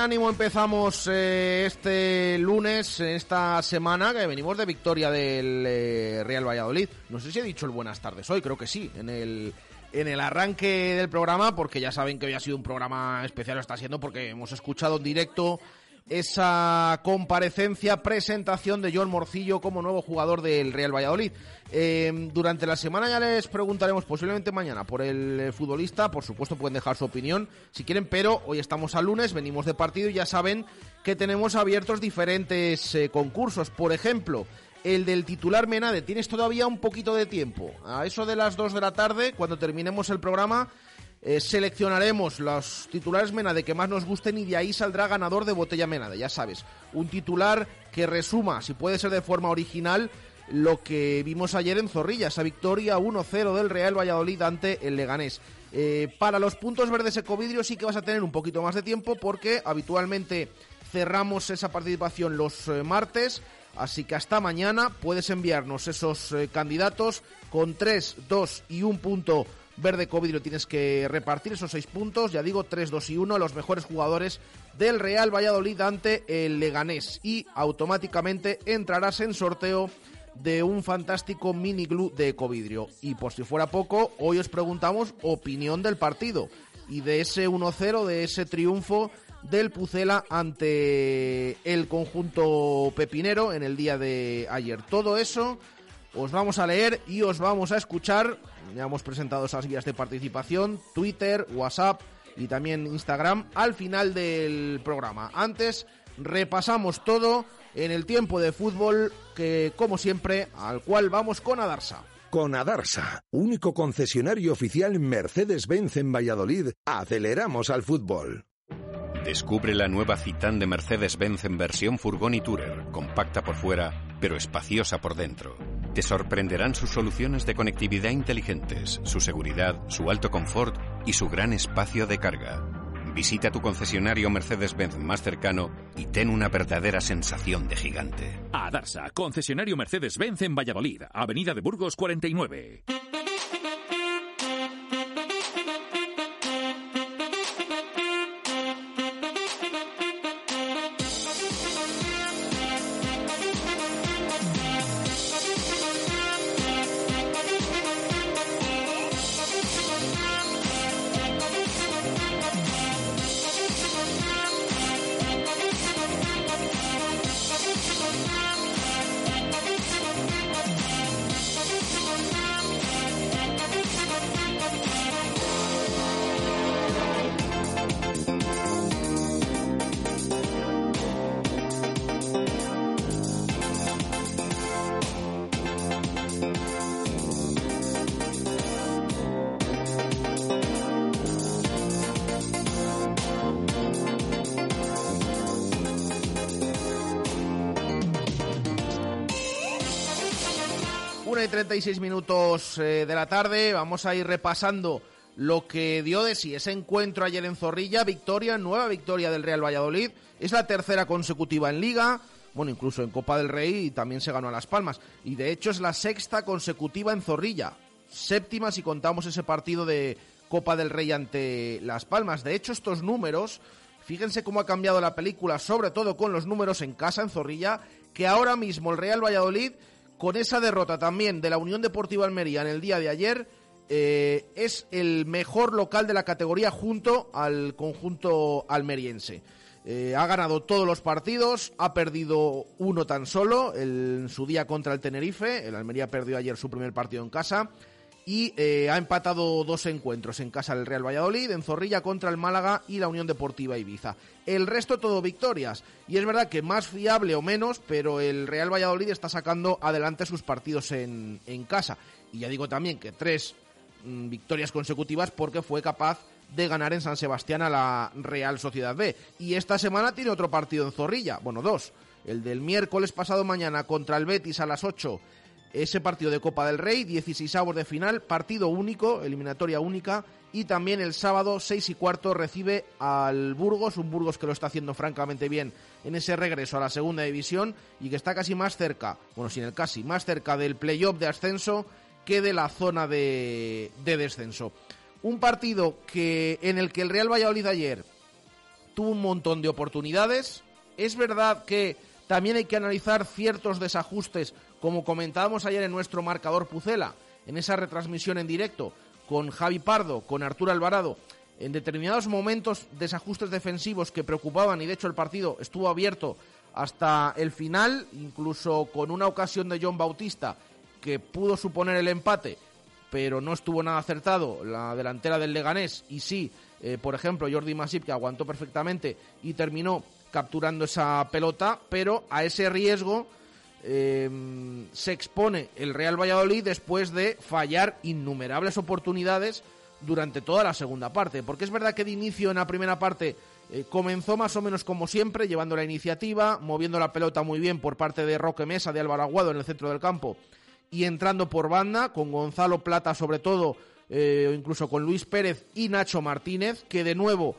ánimo empezamos eh, este lunes, esta semana que venimos de victoria del eh, Real Valladolid. No sé si he dicho el buenas tardes hoy, creo que sí, en el, en el arranque del programa, porque ya saben que hoy ha sido un programa especial, lo está siendo porque hemos escuchado en directo esa comparecencia, presentación de John Morcillo como nuevo jugador del Real Valladolid. Eh, durante la semana ya les preguntaremos, posiblemente mañana, por el eh, futbolista. Por supuesto, pueden dejar su opinión si quieren, pero hoy estamos a lunes, venimos de partido y ya saben que tenemos abiertos diferentes eh, concursos. Por ejemplo, el del titular Menade. Tienes todavía un poquito de tiempo. A eso de las 2 de la tarde, cuando terminemos el programa eh, seleccionaremos los titulares Menade que más nos gusten y de ahí saldrá ganador de botella Menade, ya sabes. Un titular que resuma, si puede ser de forma original, lo que vimos ayer en Zorrilla, esa victoria 1-0 del Real Valladolid ante el Leganés. Eh, para los puntos verdes Ecovidrio sí que vas a tener un poquito más de tiempo porque habitualmente cerramos esa participación los eh, martes. Así que hasta mañana puedes enviarnos esos candidatos con 3, 2 y un punto Verde COVID lo tienes que repartir esos seis puntos. Ya digo, 3, 2 y 1, los mejores jugadores del Real Valladolid ante el Leganés. Y automáticamente entrarás en sorteo de un fantástico mini glue de Ecovidrio. Y por si fuera poco, hoy os preguntamos opinión del partido y de ese 1-0, de ese triunfo del Pucela ante el conjunto pepinero en el día de ayer. Todo eso os vamos a leer y os vamos a escuchar ya hemos presentado esas guías de participación, Twitter, WhatsApp y también Instagram al final del programa. Antes repasamos todo en el tiempo de fútbol que, como siempre, al cual vamos con Adarsa. Con Adarsa, único concesionario oficial Mercedes-Benz en Valladolid, aceleramos al fútbol. Descubre la nueva Citán de Mercedes-Benz en versión furgón y tourer, compacta por fuera, pero espaciosa por dentro. Te sorprenderán sus soluciones de conectividad inteligentes, su seguridad, su alto confort y su gran espacio de carga. Visita tu concesionario Mercedes-Benz más cercano y ten una verdadera sensación de gigante. A Darsa, concesionario Mercedes-Benz en Valladolid, Avenida de Burgos 49. 36 minutos eh, de la tarde. Vamos a ir repasando lo que dio de sí ese encuentro ayer en Zorrilla. Victoria, nueva victoria del Real Valladolid. Es la tercera consecutiva en Liga. Bueno, incluso en Copa del Rey y también se ganó a Las Palmas. Y de hecho es la sexta consecutiva en Zorrilla. Séptima si contamos ese partido de Copa del Rey ante Las Palmas. De hecho, estos números, fíjense cómo ha cambiado la película, sobre todo con los números en casa, en Zorrilla, que ahora mismo el Real Valladolid con esa derrota también de la Unión Deportiva Almería en el día de ayer, eh, es el mejor local de la categoría junto al conjunto almeriense. Eh, ha ganado todos los partidos, ha perdido uno tan solo en su día contra el Tenerife. El Almería perdió ayer su primer partido en casa y eh, ha empatado dos encuentros en casa del Real Valladolid, en Zorrilla contra el Málaga y la Unión Deportiva Ibiza. El resto todo victorias. Y es verdad que más fiable o menos, pero el Real Valladolid está sacando adelante sus partidos en, en casa. Y ya digo también que tres mm, victorias consecutivas porque fue capaz de ganar en San Sebastián a la Real Sociedad B. Y esta semana tiene otro partido en Zorrilla, bueno, dos. El del miércoles pasado mañana contra el Betis a las 8 ese partido de Copa del Rey, 16 avos de final, partido único, eliminatoria única, y también el sábado 6 y cuarto recibe al Burgos, un Burgos que lo está haciendo francamente bien en ese regreso a la segunda división y que está casi más cerca, bueno, sin el casi, más cerca del playoff de ascenso que de la zona de, de descenso. Un partido que en el que el Real Valladolid ayer tuvo un montón de oportunidades. Es verdad que también hay que analizar ciertos desajustes, como comentábamos ayer en nuestro marcador Pucela, en esa retransmisión en directo, con Javi Pardo, con Arturo Alvarado, en determinados momentos desajustes defensivos que preocupaban y de hecho el partido estuvo abierto hasta el final, incluso con una ocasión de John Bautista que pudo suponer el empate, pero no estuvo nada acertado la delantera del Leganés y sí, eh, por ejemplo, Jordi Masip que aguantó perfectamente y terminó capturando esa pelota, pero a ese riesgo eh, se expone el Real Valladolid después de fallar innumerables oportunidades durante toda la segunda parte, porque es verdad que de inicio en la primera parte eh, comenzó más o menos como siempre, llevando la iniciativa, moviendo la pelota muy bien por parte de Roque Mesa, de Álvaro Aguado en el centro del campo y entrando por banda, con Gonzalo Plata sobre todo, eh, o incluso con Luis Pérez y Nacho Martínez, que de nuevo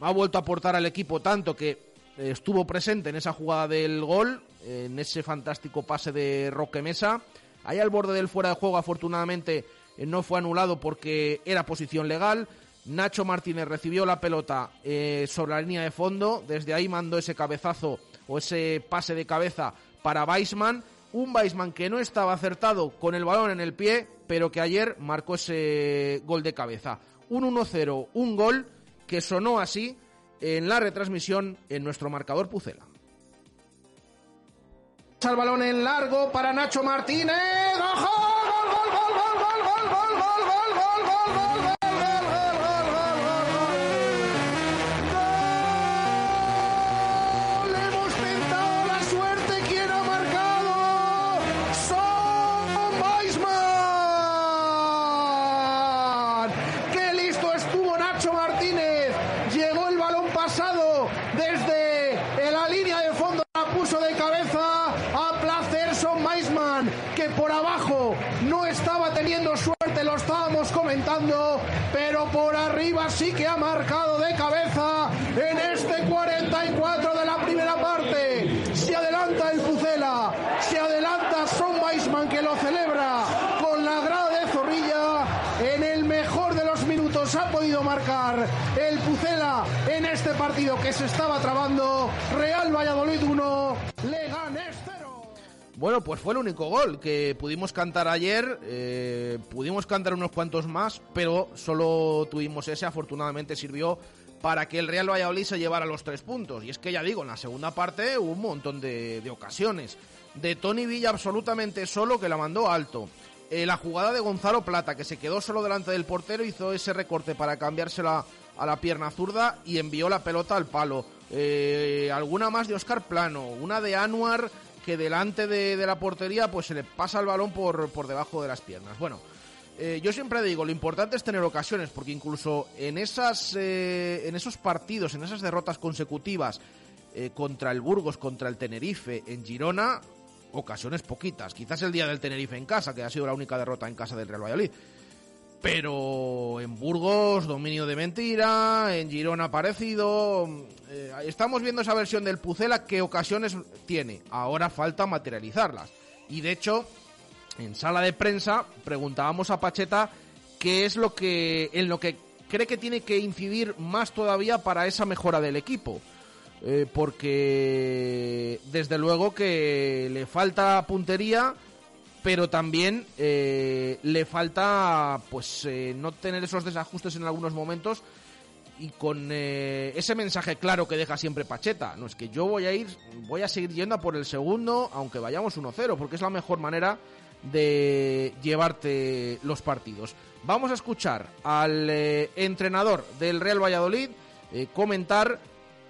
ha vuelto a aportar al equipo tanto que eh, estuvo presente en esa jugada del gol, en ese fantástico pase de Roque Mesa. Ahí al borde del fuera de juego, afortunadamente, no fue anulado porque era posición legal. Nacho Martínez recibió la pelota eh, sobre la línea de fondo, desde ahí mandó ese cabezazo o ese pase de cabeza para Weisman, un Weisman que no estaba acertado con el balón en el pie, pero que ayer marcó ese gol de cabeza. Un 1-0, un gol que sonó así en la retransmisión en nuestro marcador Pucela. El balón en largo para Nacho Martínez. ¡Gol, pero por arriba sí que ha marcado de cabeza en este 44 de la primera parte. Se adelanta el Pucela, se adelanta Son Weisman que lo celebra con la grada de Zorrilla. En el mejor de los minutos ha podido marcar el Pucela en este partido que se estaba trabando. Real Valladolid 1, Leganés 0. Bueno, pues fue el único gol que pudimos cantar ayer. eh, pudimos cantar unos cuantos más, pero solo tuvimos ese. Afortunadamente sirvió para que el Real Valladolid se llevara los tres puntos. Y es que ya digo, en la segunda parte hubo un montón de, de ocasiones. De Tony Villa absolutamente solo que la mandó alto. Eh, la jugada de Gonzalo Plata, que se quedó solo delante del portero, hizo ese recorte para cambiársela a la pierna zurda y envió la pelota al palo. Eh, alguna más de Oscar Plano, una de Anuar que delante de, la portería pues se le pasa el balón por, por debajo de las piernas. Bueno, eh, yo siempre digo, lo importante es tener ocasiones, porque incluso en, esas, eh, en esos partidos, en esas derrotas consecutivas eh, contra el Burgos, contra el Tenerife, en Girona, ocasiones poquitas. Quizás el día del Tenerife en casa, que ha sido la única derrota en casa del Real Valladolid. Pero en Burgos, dominio de mentira, en Girona parecido. Eh, estamos viendo esa versión del Pucela que ocasiones tiene. Ahora falta materializarlas. Y de hecho, en sala de prensa preguntábamos a Pacheta qué es lo que en lo que cree que tiene que incidir más todavía para esa mejora del equipo. Eh, porque desde luego que le falta puntería, pero también eh, le falta pues eh, no tener esos desajustes en algunos momentos y con eh, ese mensaje claro que deja siempre Pacheta. No es que yo voy a ir, voy a seguir yendo a por el segundo, aunque vayamos 1-0, porque es la mejor manera de llevarte los partidos. Vamos a escuchar al entrenador del Real Valladolid comentar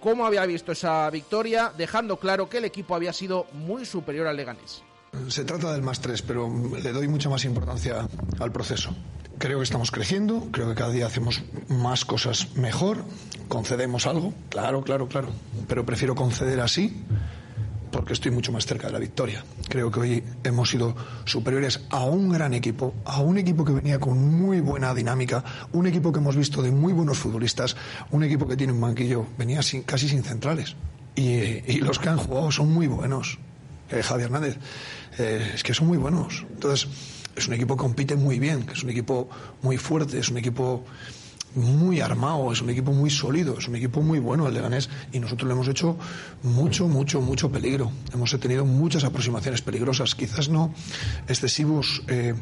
cómo había visto esa victoria, dejando claro que el equipo había sido muy superior al Leganés. Se trata del más tres, pero le doy mucha más importancia al proceso. Creo que estamos creciendo, creo que cada día hacemos más cosas mejor, concedemos algo, claro, claro, claro, pero prefiero conceder así porque estoy mucho más cerca de la victoria. Creo que hoy hemos sido superiores a un gran equipo, a un equipo que venía con muy buena dinámica, un equipo que hemos visto de muy buenos futbolistas, un equipo que tiene un banquillo, venía sin, casi sin centrales. Y, los que han jugado son muy buenos. Eh, Javi Hernández, eh, es que son muy buenos. Entonces, es un equipo que compite muy bien, es un equipo muy fuerte, es un equipo muy armado, es un equipo muy sólido, es un equipo muy bueno el Leganés y nosotros le hemos hecho mucho, mucho, mucho peligro. Hemos tenido muchas aproximaciones peligrosas, quizás no excesivos eh,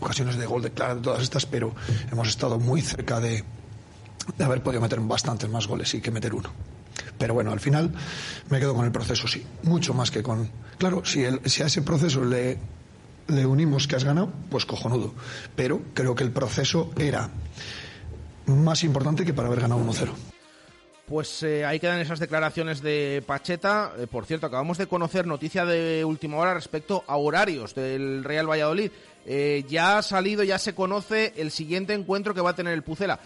ocasiones de gol de Clara, de todas estas, pero hemos estado muy cerca de, de haber podido meter bastantes más goles y que meter uno. Pero bueno, al final me quedo con el proceso, sí. Mucho más que con. Claro, si, el, si a ese proceso le, le unimos que has ganado, pues cojonudo. Pero creo que el proceso era más importante que para haber ganado 1-0. Pues eh, ahí quedan esas declaraciones de Pacheta. Eh, por cierto, acabamos de conocer noticia de última hora respecto a horarios del Real Valladolid. Eh, ya ha salido, ya se conoce el siguiente encuentro que va a tener el Pucela.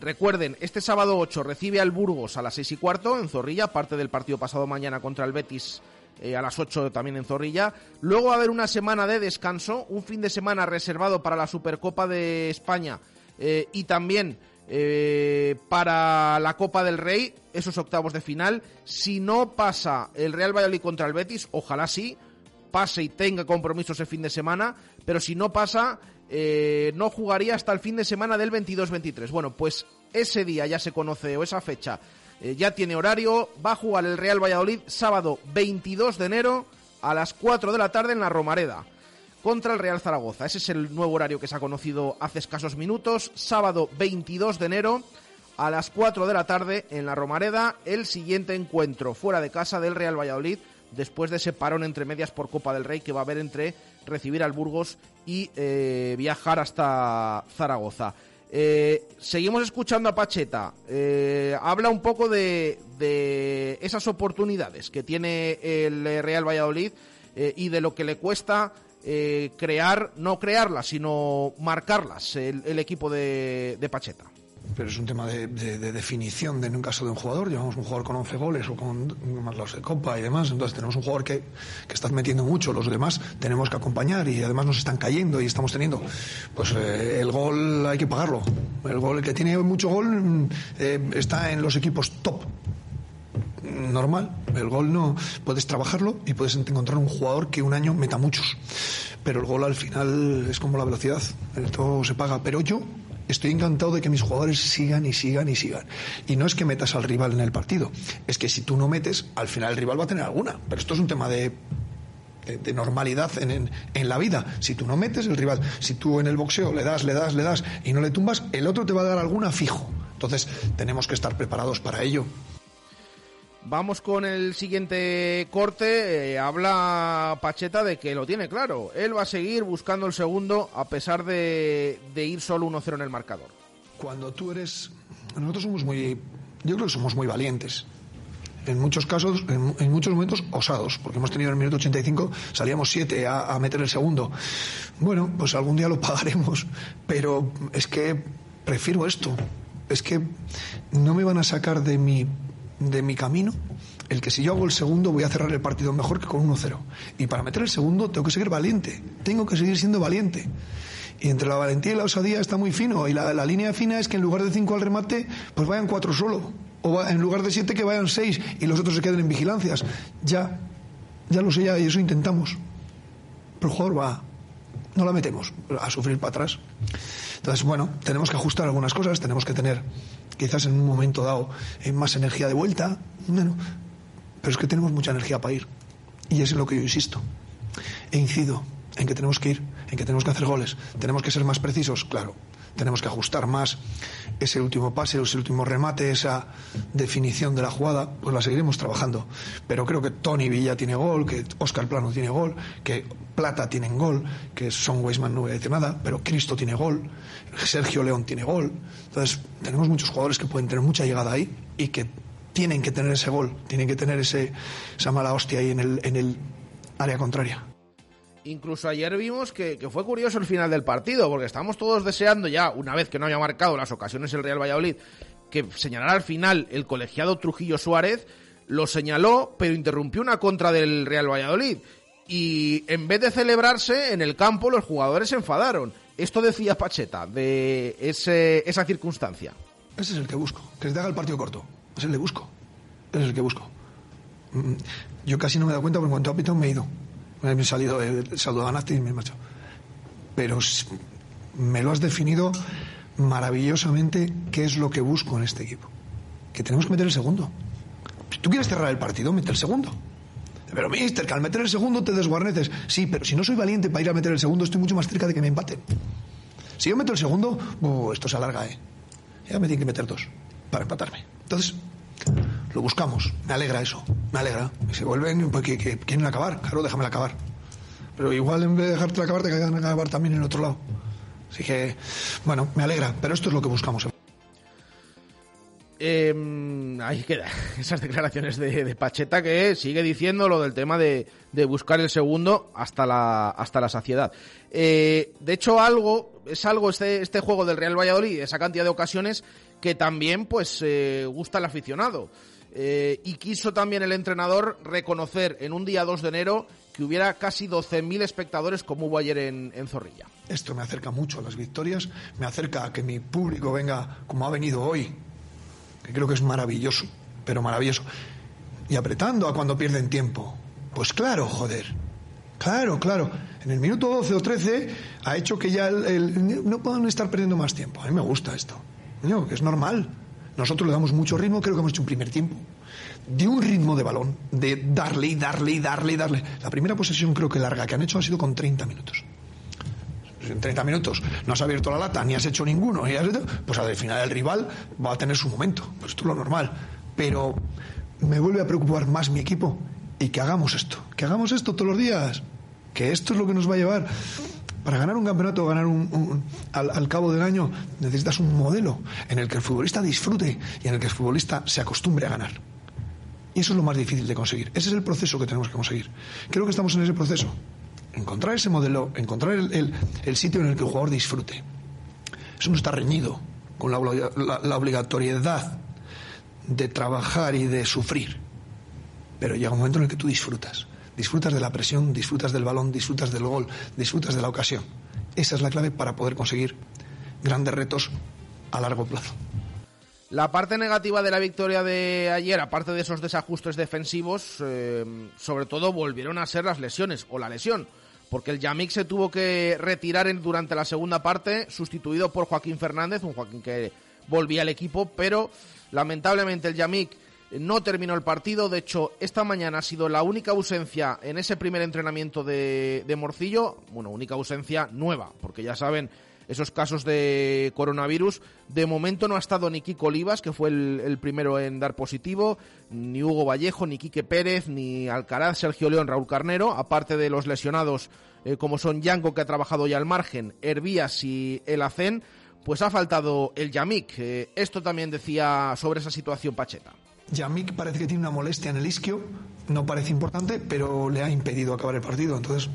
Recuerden, este sábado 8 recibe al Burgos a las 6 y cuarto en Zorrilla, parte del partido pasado mañana contra el Betis eh, a las 8 también en Zorrilla. Luego va a haber una semana de descanso, un fin de semana reservado para la Supercopa de España eh, y también eh, para la Copa del Rey, esos octavos de final. Si no pasa el Real Valladolid contra el Betis, ojalá sí, pase y tenga compromisos el fin de semana, pero si no pasa, eh, no jugaría hasta el fin de semana del 22-23. Bueno, pues ese día ya se conoce, o esa fecha eh, ya tiene horario. Va a jugar el Real Valladolid sábado 22 de enero a las 4 de la tarde en la Romareda contra el Real Zaragoza. Ese es el nuevo horario que se ha conocido hace escasos minutos. Sábado 22 de enero a las 4 de la tarde en la Romareda. El siguiente encuentro fuera de casa del Real Valladolid después de ese parón entre medias por Copa del Rey que va a haber entre recibir al Burgos y eh, viajar hasta Zaragoza. Eh, seguimos escuchando a Pacheta. Eh, habla un poco de, esas oportunidades que tiene el Real Valladolid y de lo que le cuesta crear, no crearlas, sino marcarlas el, equipo de Pacheta pero es un tema de, de, de, definición de, en un caso de un jugador. Llevamos un jugador con 11 goles o con más los de Copa y demás. Entonces tenemos un jugador que, que está metiendo mucho. Los demás tenemos que acompañar y además nos están cayendo y estamos teniendo. Pues eh, el gol hay que pagarlo. El gol que tiene mucho gol eh, está en los equipos top normal. El gol no. Puedes trabajarlo y puedes encontrar un jugador que un año meta muchos. Pero el gol al final es como la velocidad. Esto se paga. Pero yo estoy encantado de que mis jugadores sigan y sigan y sigan. Y no es que metas al rival en el partido, es que si tú no metes, al final el rival va a tener alguna. Pero esto es un tema de, normalidad en, en, en, la vida. Si tú no metes, el rival, si tú en el boxeo le das, le das, le das y no le tumbas, el otro te va a dar alguna fijo. Entonces tenemos que estar preparados para ello. Vamos con el siguiente corte. Eh, habla Pacheta de que lo tiene claro. Él va a seguir buscando el segundo a pesar de, ir solo 1-0 en el marcador. Cuando tú eres... Nosotros somos muy... Yo creo que somos muy valientes. En muchos casos, en, muchos momentos, osados, porque hemos tenido en el minuto 85, salíamos 7 a, a meter el segundo. Bueno, pues algún día lo pagaremos, pero es que prefiero esto. Es que no me van a sacar de mi de mi camino el que si yo hago el segundo voy a cerrar el partido mejor que con 1-0. Y para meter el segundo tengo que seguir valiente, tengo que seguir siendo valiente. Y entre la valentía y la osadía está muy fino. Y la, la línea fina es que en lugar de 5 al remate, pues vayan 4 solo. O en lugar de 7 que vayan 6 y los otros se queden en vigilancias. Ya, ya lo sé ya y eso intentamos. Pero el jugador va, no la metemos a sufrir para atrás. Entonces, bueno, tenemos que ajustar algunas cosas, tenemos que tener quizás en un momento dado más energía de vuelta, bueno, pero es que tenemos mucha energía para ir. Y es en lo que yo insisto. E incido en que tenemos que ir, en que tenemos que hacer goles, tenemos que ser más precisos, claro. Tenemos que ajustar más ese último pase, ese último remate, esa definición de la jugada, pues la seguiremos trabajando. Pero creo que Tony Villa tiene gol, que Oscar Plano tiene gol, que Plata tiene gol, que Son Weisman no voy a decir nada, pero Cristo tiene gol, Sergio León tiene gol. Entonces, tenemos muchos jugadores que pueden tener mucha llegada ahí y que tienen que tener ese gol, tienen que tener ese, esa mala hostia ahí en el, en el área contraria. Incluso ayer vimos que, fue curioso el final del partido, porque estamos todos deseando ya, una vez que no había marcado las ocasiones el Real Valladolid, que señalara al final el colegiado Trujillo Suárez, lo señaló, pero interrumpió una contra del Real Valladolid. Y en vez de celebrarse en el campo, los jugadores se enfadaron. Esto decía Pacheta, de ese, esa circunstancia. Ese es el que busco, que se te haga el partido corto. Es el que busco. Ese es el que busco. Yo casi no me he dado cuenta porque en cuanto a Pitón me he ido me he salido el saludo a Nati y me he marchado. Pero me lo has definido maravillosamente qué es lo que busco en este equipo. Que tenemos que meter el segundo. Si tú quieres cerrar el partido, mete el segundo. Pero, mister, que al meter el segundo te desguarneces. Sí, pero si no soy valiente para ir a meter el segundo, estoy mucho más cerca de que me empaten. Si yo meto el segundo, esto se alarga, ¿eh? Ya me tienen que meter dos para empatarme. Entonces, lo buscamos. Me alegra eso. Me alegra. Y se vuelven, pues que, quieren acabar. Claro, déjame acabar. Pero igual en vez de dejarte acabar, te quedan acabar también en otro lado. Así que, bueno, me alegra. Pero esto es lo que buscamos. Eh, ahí queda esas declaraciones de, de, Pacheta que sigue diciendo lo del tema de, de buscar el segundo hasta la, hasta la saciedad. Eh, de hecho, algo, es algo este, este juego del Real Valladolid, esa cantidad de ocasiones que también pues eh, gusta al aficionado. Eh, y quiso también el entrenador reconocer en un día 2 de enero que hubiera casi 12.000 espectadores como hubo ayer en, Zorrilla. Esto me acerca mucho a las victorias, me acerca a que mi público venga como ha venido hoy, que creo que es maravilloso, pero maravilloso. Y apretando a cuando pierden tiempo. Pues claro, joder. Claro, claro. En el minuto 12 o 13 ha hecho que ya el, no puedan estar perdiendo más tiempo. A mí me gusta esto. No, es normal. Nosotros le damos mucho ritmo, creo que hemos hecho un primer tiempo. De un ritmo de balón, de darle y darle y darle y darle. La primera posesión creo que larga que han hecho ha sido con 30 minutos en 30 minutos no has abierto la lata ni has hecho ninguno, has hecho, pues al final el rival va a tener su momento. Pues esto es lo normal. Pero me vuelve a preocupar más mi equipo y que hagamos esto, que hagamos esto todos los días, que esto es lo que nos va a llevar. Para ganar un campeonato, ganar un, al, cabo del año, necesitas un modelo en el que el futbolista disfrute y en el que el futbolista se acostumbre a ganar. Y eso es lo más difícil de conseguir. Ese es el proceso que tenemos que conseguir. Creo que estamos en ese proceso encontrar ese modelo, encontrar el, sitio en el que el jugador disfrute. Eso no está reñido con la, la, la, obligatoriedad de trabajar y de sufrir. Pero llega un momento en el que tú disfrutas. Disfrutas de la presión, disfrutas del balón, disfrutas del gol, disfrutas de la ocasión. Esa es la clave para poder conseguir grandes retos a largo plazo. La parte negativa de la victoria de ayer, aparte de esos desajustes defensivos, eh, sobre todo volvieron a ser las lesiones o la lesión porque el Yamik se tuvo que retirar en, durante la segunda parte, sustituido por Joaquín Fernández, un Joaquín que volvía al equipo, pero lamentablemente el Yamik no terminó el partido. De hecho, esta mañana ha sido la única ausencia en ese primer entrenamiento de, Morcillo. Bueno, única ausencia nueva, porque ya saben esos casos de coronavirus. De momento no ha estado ni Kiko Olivas, que fue el, el, primero en dar positivo, ni Hugo Vallejo, ni Quique Pérez, ni Alcaraz, Sergio León, Raúl Carnero, aparte de los lesionados eh, como son Yango, que ha trabajado ya al margen, Hervías y El Acén, pues ha faltado el Yamik. Eh, esto también decía sobre esa situación Pacheta. Yamik parece que tiene una molestia en el isquio, no parece importante, pero le ha impedido acabar el partido. Entonces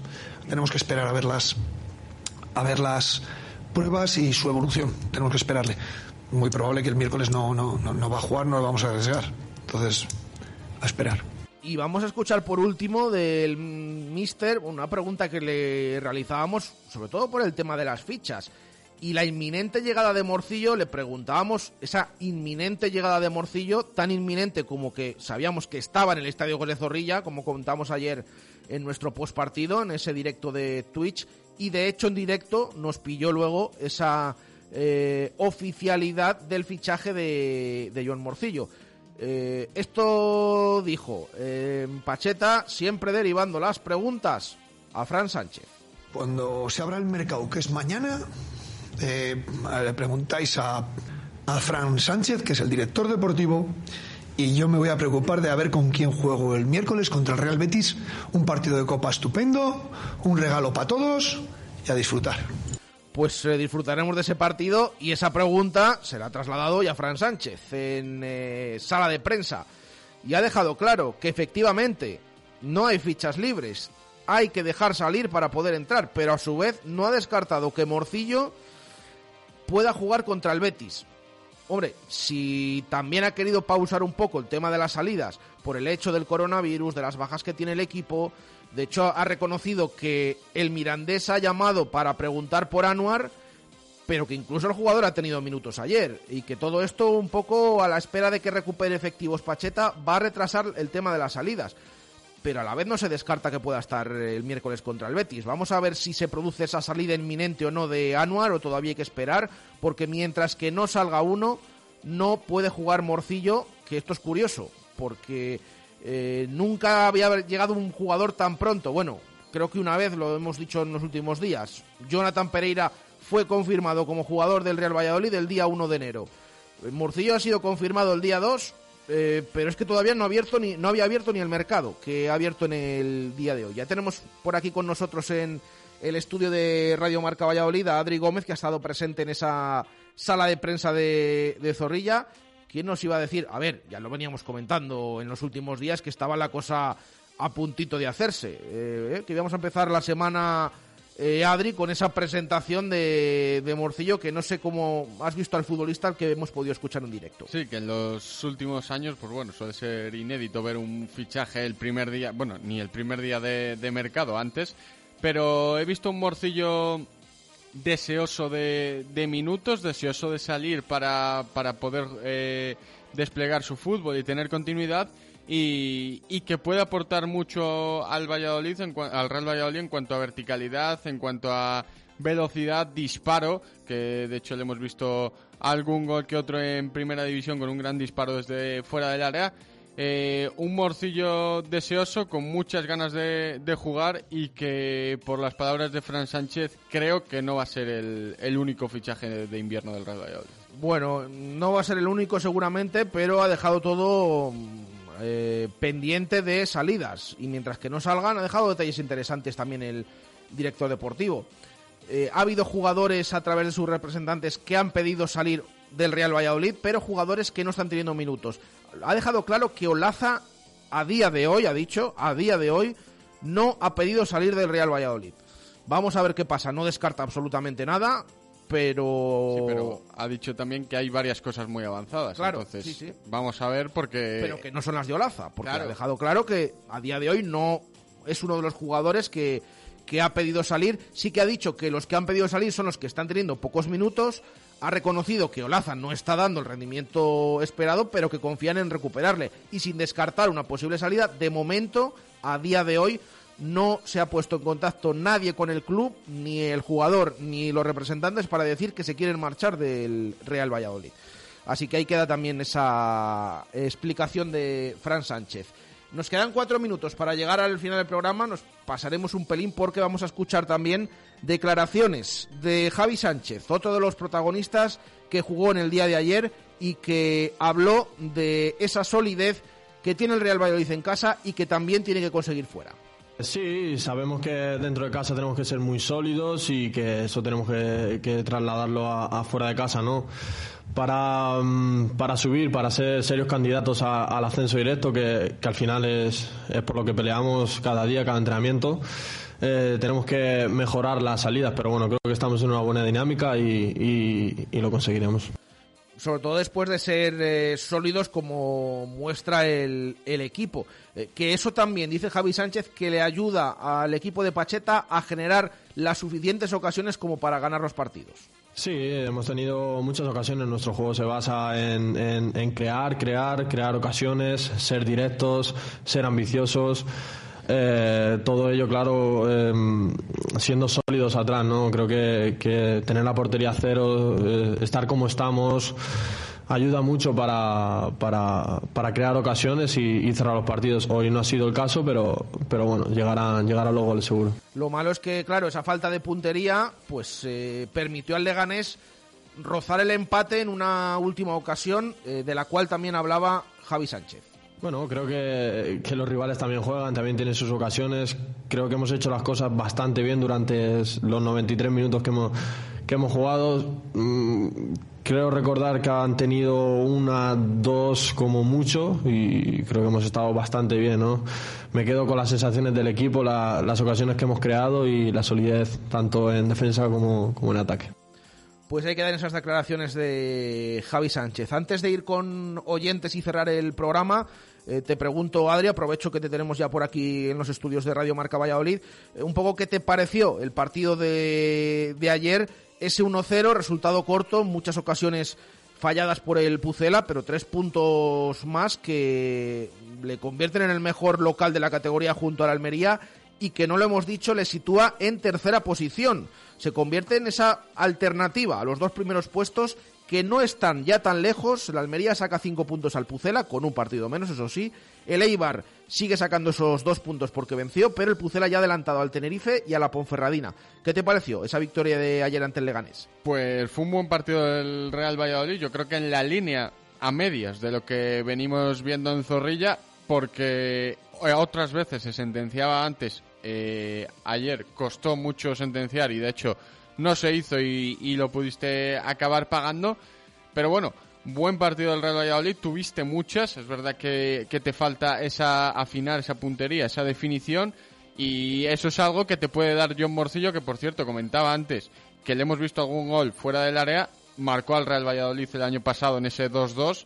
tenemos que esperar a ver las, a ver las pruebas y su evolución. Tenemos que esperarle. Muy probable que el miércoles no, no, no, no va a jugar, no lo vamos a arriesgar. Entonces, a esperar. Y vamos a escuchar por último del Mister una pregunta que le realizábamos, sobre todo por el tema de las fichas. Y la inminente llegada de Morcillo, le preguntábamos esa inminente llegada de Morcillo, tan inminente como que sabíamos que estaba en el estadio de Zorrilla, como contamos ayer en nuestro postpartido, en ese directo de Twitch, y de hecho en directo nos pilló luego esa eh, oficialidad del fichaje de, de Joan Morcillo. Eh, esto dijo eh, Pacheta, siempre derivando las preguntas a Fran Sánchez. Cuando se abra el mercado, que es mañana, eh, le preguntáis a, a Fran Sánchez, que es el director deportivo, y yo me voy a preocupar de a ver con quién juego el miércoles contra el Real Betis. Un partido de copa estupendo, un regalo para todos y a disfrutar. Pues eh, disfrutaremos de ese partido y esa pregunta se la ha trasladado ya Fran Sánchez en eh, sala de prensa y ha dejado claro que efectivamente no hay fichas libres, hay que dejar salir para poder entrar, pero a su vez no ha descartado que Morcillo pueda jugar contra el Betis. Hombre, si también ha querido pausar un poco el tema de las salidas por el hecho del coronavirus, de las bajas que tiene el equipo, de hecho ha reconocido que el Mirandés ha llamado para preguntar por Anuar, pero que incluso el jugador ha tenido minutos ayer y que todo esto un poco a la espera de que recupere efectivos Pacheta va a retrasar el tema de las salidas. Pero a la vez no se descarta que pueda estar el miércoles contra el Betis. Vamos a ver si se produce esa salida inminente o no de Anuar o todavía hay que esperar, porque mientras que no salga uno, no puede jugar Morcillo, que esto es curioso, porque eh, nunca había llegado un jugador tan pronto. Bueno, creo que una vez lo hemos dicho en los últimos días. Jonathan Pereira fue confirmado como jugador del Real Valladolid el día 1 de enero. Morcillo ha sido confirmado el día 2 eh, pero es que todavía no, abierto ni, no había abierto ni el mercado, que ha abierto en el día de hoy. Ya tenemos por aquí con nosotros en el estudio de Radio Marca Valladolid a Adri Gómez, que ha estado presente en esa sala de prensa de, Zorrilla. ¿Quién nos iba a decir? A ver, ya lo veníamos comentando en los últimos días, que estaba la cosa a puntito de hacerse. Eh, que íbamos a empezar la semana eh, Adri, con esa presentación de, de, Morcillo, que no sé cómo has visto al futbolista que hemos podido escuchar en directo. Sí, que en los últimos años, pues bueno, suele ser inédito ver un fichaje el primer día, bueno, ni el primer día de, mercado antes, pero he visto un Morcillo deseoso de, minutos, deseoso de salir para, para poder eh, desplegar su fútbol y tener continuidad y, que puede aportar mucho al Valladolid, al Real Valladolid en cuanto a verticalidad, en cuanto a velocidad, disparo, que de hecho le hemos visto algún gol que otro en primera división con un gran disparo desde fuera del área. Eh, un morcillo deseoso con muchas ganas de, jugar y que por las palabras de Fran Sánchez creo que no va a ser el, único fichaje de invierno del Real Valladolid. Bueno, no va a ser el único seguramente, pero ha dejado todo eh, pendiente de salidas y mientras que no salgan ha dejado detalles interesantes también el director deportivo. Eh, ha habido jugadores a través de sus representantes que han pedido salir del Real Valladolid, pero jugadores que no están teniendo minutos. Ha dejado claro que Olaza a día de hoy, ha dicho, a día de hoy, no ha pedido salir del Real Valladolid. Vamos a ver qué pasa, no descarta absolutamente nada pero... Sí, pero ha dicho también que hay varias cosas muy avanzadas. Claro, Entonces, vamos a ver porque... Pero que no son las de Olaza, porque ha dejado claro que a día de hoy no es uno de los jugadores que, que ha pedido salir. Sí que ha dicho que los que han pedido salir son los que están teniendo pocos minutos. Ha reconocido que Olaza no está dando el rendimiento esperado, pero que confían en recuperarle. Y sin descartar una posible salida, de momento, a día de hoy, no se ha puesto en contacto nadie con el club, ni el jugador, ni los representantes para decir que se quieren marchar del Real Valladolid. Así que ahí queda también esa explicación de Fran Sánchez. Nos quedan cuatro minutos para llegar al final del programa. Nos pasaremos un pelín porque vamos a escuchar también declaraciones de Javi Sánchez, otro de los protagonistas que jugó en el día de ayer y que habló de esa solidez que tiene el Real Valladolid en casa y que también tiene que conseguir fuera. Sí, sabemos que dentro de casa tenemos que ser muy sólidos y que eso tenemos que, trasladarlo a, fuera de casa, ¿no? Para, mm, para subir, para ser serios candidatos al ascenso directo, que, al final es, es por lo que peleamos cada día, cada entrenamiento. Eh, tenemos que mejorar las salidas, pero bueno, creo que estamos en una buena dinámica y lo conseguiremos sobre todo después de ser eh, sólidos como muestra el, equipo. Eh, que eso también, dice Javi Sánchez, que le ayuda al equipo de Pacheta a generar las suficientes ocasiones como para ganar los partidos. Sí, hemos tenido muchas ocasiones. Nuestro juego se basa en, en crear, crear, crear ocasiones, ser directos, ser ambiciosos. Eh, todo ello, claro, em, siendo sólidos atrás, ¿no? Creo que, tener la portería cero, eh, estar como estamos, ayuda mucho para, para, crear ocasiones y, cerrar los partidos. Hoy no ha sido el caso, pero, pero bueno, llegarán, llegarán los goles seguro. Lo malo es que, claro, esa falta de puntería pues eh, permitió al Leganés rozar el empate en una última ocasión, de la cual también hablaba Javi Sánchez. Bueno, creo que, los rivales también juegan, también tienen sus ocasiones. Creo que hemos hecho las cosas bastante bien durante los 93 minutos que hemos, que hemos jugado. Mm, creo recordar que han tenido una, dos como mucho y creo que hemos estado bastante bien, ¿no? Me quedo con las sensaciones del equipo, las ocasiones que hemos creado y la solidez tanto en defensa como en ataque. Pues hay que dar esas declaraciones de Javi Sánchez. Antes de ir con oyentes y cerrar el programa, eh, te pregunto, Adri, aprovecho que te tenemos ya por aquí en los estudios de Radio Marca Valladolid, eh, un poco qué te pareció el partido de, de ayer, ese 1-0, resultado corto, muchas ocasiones falladas por el Pucela, pero tres puntos más que le convierten en el mejor local de la categoría junto a la Almería y que no lo hemos dicho le sitúa en tercera posición. Se convierte en esa alternativa a los dos primeros puestos que no están ya tan lejos. La Almería saca cinco puntos al Pucela, con un partido menos, eso sí. El Eibar sigue sacando esos dos puntos porque venció, pero el Pucela ya ha adelantado al Tenerife y a la Ponferradina. ¿Qué te pareció esa victoria de ayer ante el Leganés? Pues fue un buen partido del Real Valladolid. Yo creo que en la línea a medias de lo que venimos viendo en Zorrilla, porque eh, otras veces se sentenciaba antes. Eh, ayer costó mucho sentenciar y de hecho no se hizo y, lo pudiste acabar pagando. Pero bueno, buen partido del Real Valladolid, tuviste muchas, es verdad que, te falta esa afinar, esa puntería, esa definición. Y eso es algo que te puede dar John Morcillo, que por cierto comentaba antes que le hemos visto algún gol fuera del área, marcó al Real Valladolid el año pasado en ese 2-2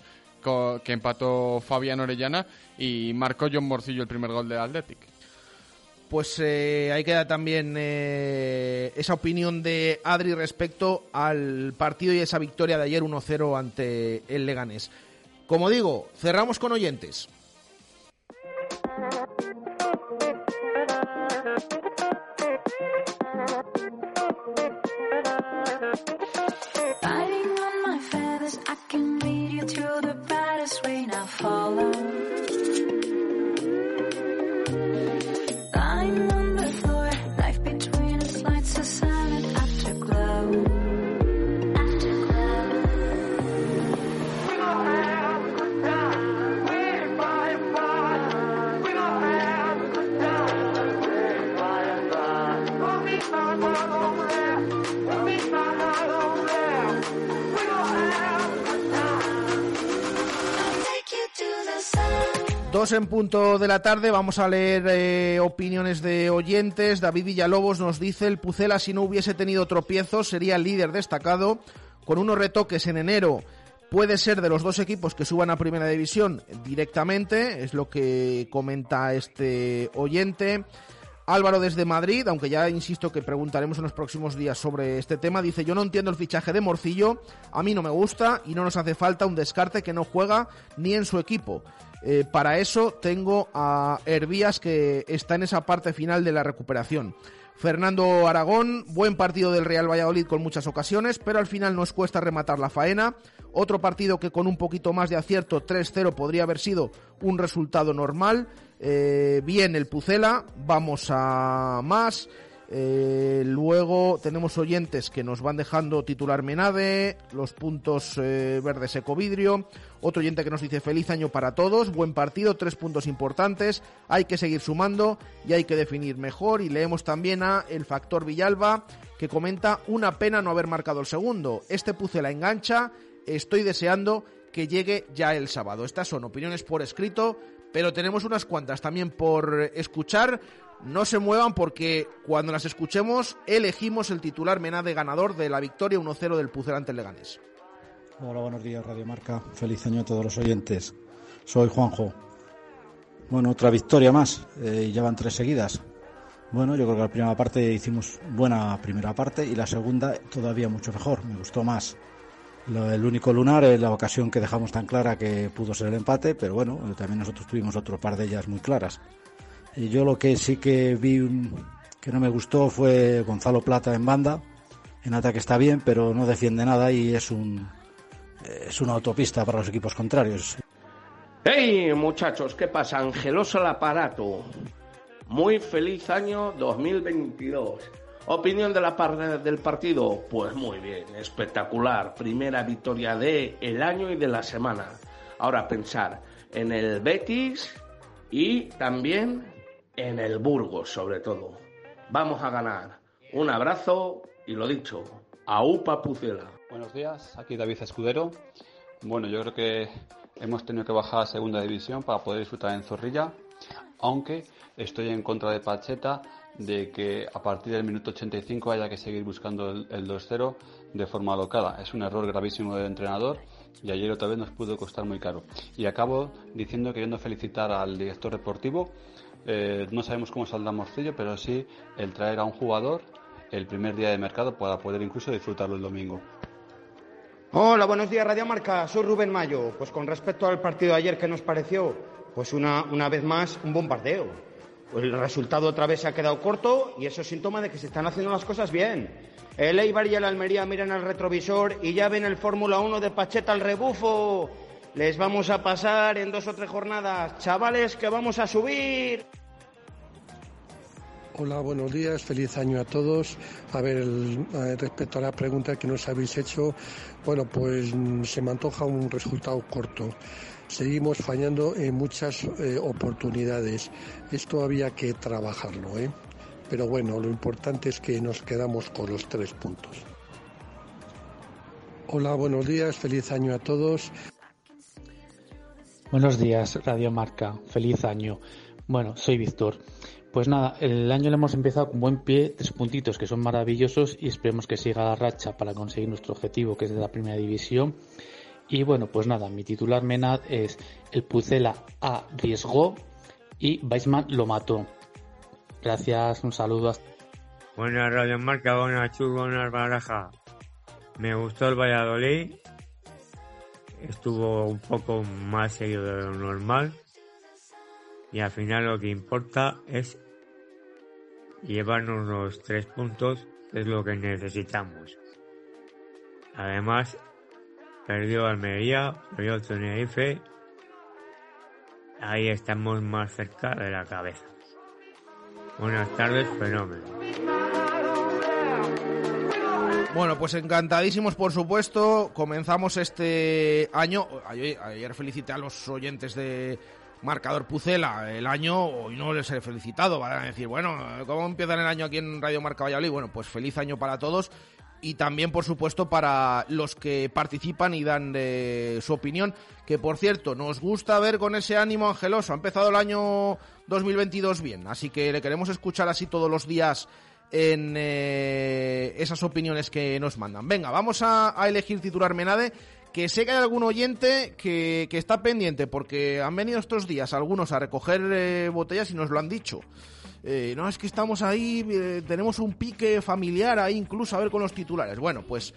que empató Fabián Orellana y marcó John Morcillo el primer gol del Athletic pues eh, ahí queda también eh, esa opinión de Adri respecto al partido y esa victoria de ayer 1-0 ante el Leganés. Como digo, cerramos con oyentes. En punto de la tarde, vamos a leer eh, opiniones de oyentes. David Villalobos nos dice, el Pucela si no hubiese tenido tropiezos sería el líder destacado, con unos retoques en enero. Puede ser de los dos equipos que suban a Primera División directamente, es lo que comenta este oyente. Álvaro desde Madrid, aunque ya insisto que preguntaremos en los próximos días sobre este tema, dice yo no entiendo el fichaje de Morcillo, a mí no me gusta y no nos hace falta un descarte que no juega ni en su equipo. Eh, para eso tengo a Hervías que está en esa parte final de la recuperación. Fernando Aragón, buen partido del Real Valladolid con muchas ocasiones, pero al final nos cuesta rematar la faena. Otro partido que con un poquito más de acierto, 3-0, podría haber sido un resultado normal. Eh, bien el Pucela, vamos a más. Eh, luego tenemos oyentes que nos van dejando titular Menade, los puntos eh, verdes Ecovidrio. Otro oyente que nos dice feliz año para todos, buen partido, tres puntos importantes. Hay que seguir sumando y hay que definir mejor. Y leemos también a el factor Villalba que comenta una pena no haber marcado el segundo. Este la engancha, estoy deseando que llegue ya el sábado. Estas son opiniones por escrito, pero tenemos unas cuantas también por escuchar. No se muevan porque cuando las escuchemos elegimos el titular Menade ganador de la victoria 1-0 del Pucel ante Leganés. Hola, buenos días Radio Marca. Feliz año a todos los oyentes. Soy Juanjo. Bueno, otra victoria más. Eh, llevan tres seguidas. Bueno, yo creo que la primera parte hicimos buena primera parte y la segunda todavía mucho mejor. Me gustó más. El único lunar es la ocasión que dejamos tan clara que pudo ser el empate, pero bueno, también nosotros tuvimos otro par de ellas muy claras. Y yo lo que sí que vi que no me gustó fue Gonzalo Plata en banda. En ataque está bien, pero no defiende nada y es un es una autopista para los equipos contrarios. ¡Hey, muchachos! ¿Qué pasa? Angeloso el aparato. Muy feliz año 2022. Opinión de la parte del partido, pues muy bien, espectacular. Primera victoria de el año y de la semana. Ahora pensar en el Betis y también en el Burgos, sobre todo. Vamos a ganar. Un abrazo y lo dicho, a UPA Pucela. Buenos días, aquí David Escudero. Bueno, yo creo que hemos tenido que bajar a segunda división para poder disfrutar en Zorrilla, aunque estoy en contra de Pacheta de que a partir del minuto 85 haya que seguir buscando el, 2-0 de forma alocada. Es un error gravísimo del entrenador y ayer otra vez nos pudo costar muy caro. Y acabo diciendo, queriendo felicitar al director deportivo eh, no sabemos cómo saldrá Morcillo, pero sí el traer a un jugador el primer día de mercado para poder incluso disfrutarlo el domingo. Hola, buenos días, Radio Marca. Soy Rubén Mayo. Pues con respecto al partido de ayer, ¿qué nos pareció? Pues una, una vez más, un bombardeo. El resultado otra vez se ha quedado corto y eso es síntoma de que se están haciendo las cosas bien. El Eibar y el Almería miran al retrovisor y ya ven el Fórmula 1 de Pacheta al rebufo. Les vamos a pasar en dos o tres jornadas. Chavales, que vamos a subir. Hola, buenos días, feliz año a todos. A ver, respecto a la pregunta que nos habéis hecho, bueno, pues mm, se me antoja un resultado corto. Seguimos fallando en muchas eh, oportunidades. Esto había que trabajarlo, ¿eh? Pero bueno, lo importante es que nos quedamos con los tres puntos. Hola, buenos días, feliz año a todos. Buenos días, Radio Marca, feliz año. Bueno, soy Víctor. Pues nada, el año lo hemos empezado con buen pie, tres puntitos que son maravillosos y esperemos que siga la racha para conseguir nuestro objetivo que es de la primera división. Y bueno, pues nada, mi titular menad es el Pucela arriesgó y Weisman lo mató. Gracias, un saludo. Buenas Radio Marca, buenas Chus, buenas Baraja. Me gustó el Valladolid. Estuvo un poco más serio de lo normal y al final lo que importa es llevarnos los tres puntos, que es lo que necesitamos. Además, perdió Almería, perdió Tenerife, ahí estamos más cerca de la cabeza. Buenas tardes, fenómeno. Bueno, pues encantadísimos, por supuesto. Comenzamos este año. Ayer, ayer felicité a los oyentes de marcador Pucela el año, hoy no les he felicitado, van a decir, bueno, ¿cómo empiezan el año aquí en Radio Marca Valladolid? Bueno, pues feliz año para todos y también, por supuesto, para los que participan y dan eh, su opinión, que por cierto, nos gusta ver con ese ánimo angeloso, ha empezado el año 2022 bien, así que le queremos escuchar así todos los días en eh, esas opiniones que nos mandan. Venga, vamos a, elegir titular Menade que sé que hay algún oyente que, que, está pendiente porque han venido estos días algunos a recoger eh, botellas y nos lo han dicho. Eh, no, es que estamos ahí, eh, tenemos un pique familiar ahí incluso a ver con los titulares. Bueno, pues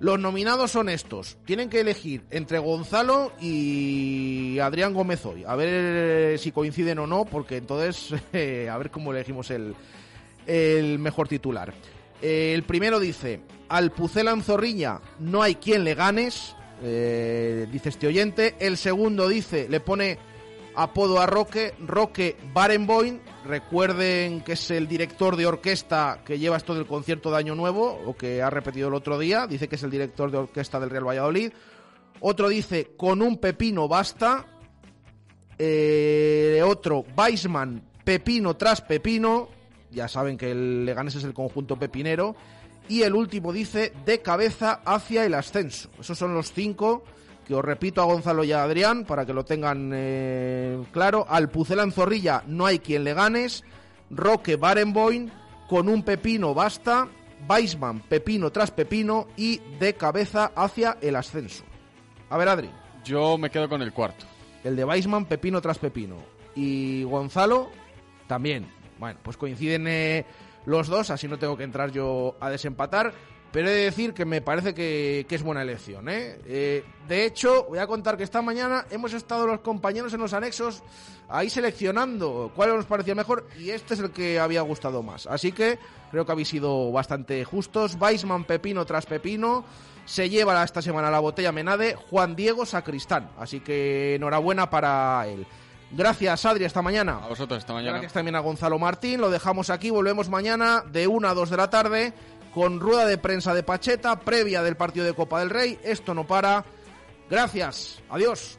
los nominados son estos. Tienen que elegir entre Gonzalo y Adrián Gómez hoy. A ver si coinciden o no, porque entonces a ver cómo elegimos el, mejor titular. el primero dice, al Pucelan Zorrilla no hay quien le ganes. Eh, dice este oyente. El segundo dice, le pone apodo a Roque, Roque Barenboim. Recuerden que es el director de orquesta que lleva esto del concierto de Año Nuevo, o que ha repetido el otro día. Dice que es el director de orquesta del Real Valladolid. Otro dice, con un pepino basta. Eh, otro, Weisman, pepino tras pepino. Ya saben que el Leganés es el conjunto pepinero. Y el último dice de cabeza hacia el ascenso. Esos son los cinco que os repito a Gonzalo y a Adrián para que lo tengan eh, claro. Al Pucela Zorrilla no hay quien le ganes. Roque Barenboim con un pepino basta. Weisman pepino tras pepino y de cabeza hacia el ascenso. A ver, Adri. Yo me quedo con el cuarto. El de Weisman pepino tras pepino. Y Gonzalo también. Bueno, pues coinciden. Eh, los dos, así no tengo que entrar yo a desempatar. Pero he de decir que me parece que, que es buena elección. ¿eh? ¿eh? de hecho, voy a contar que esta mañana hemos estado los compañeros en los anexos ahí seleccionando cuál nos parecía mejor y este es el que había gustado más. Así que creo que habéis sido bastante justos. Weisman Pepino tras Pepino. Se lleva esta semana la botella Menade Juan Diego Sacristán. Así que enhorabuena para él. Gracias, Adri, esta mañana. A vosotros, esta mañana. Gracias también a Gonzalo Martín. Lo dejamos aquí. Volvemos mañana de 1 a 2 de la tarde con rueda de prensa de Pacheta, previa del partido de Copa del Rey. Esto no para. Gracias. Adiós.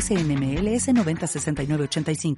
NMLS 906985.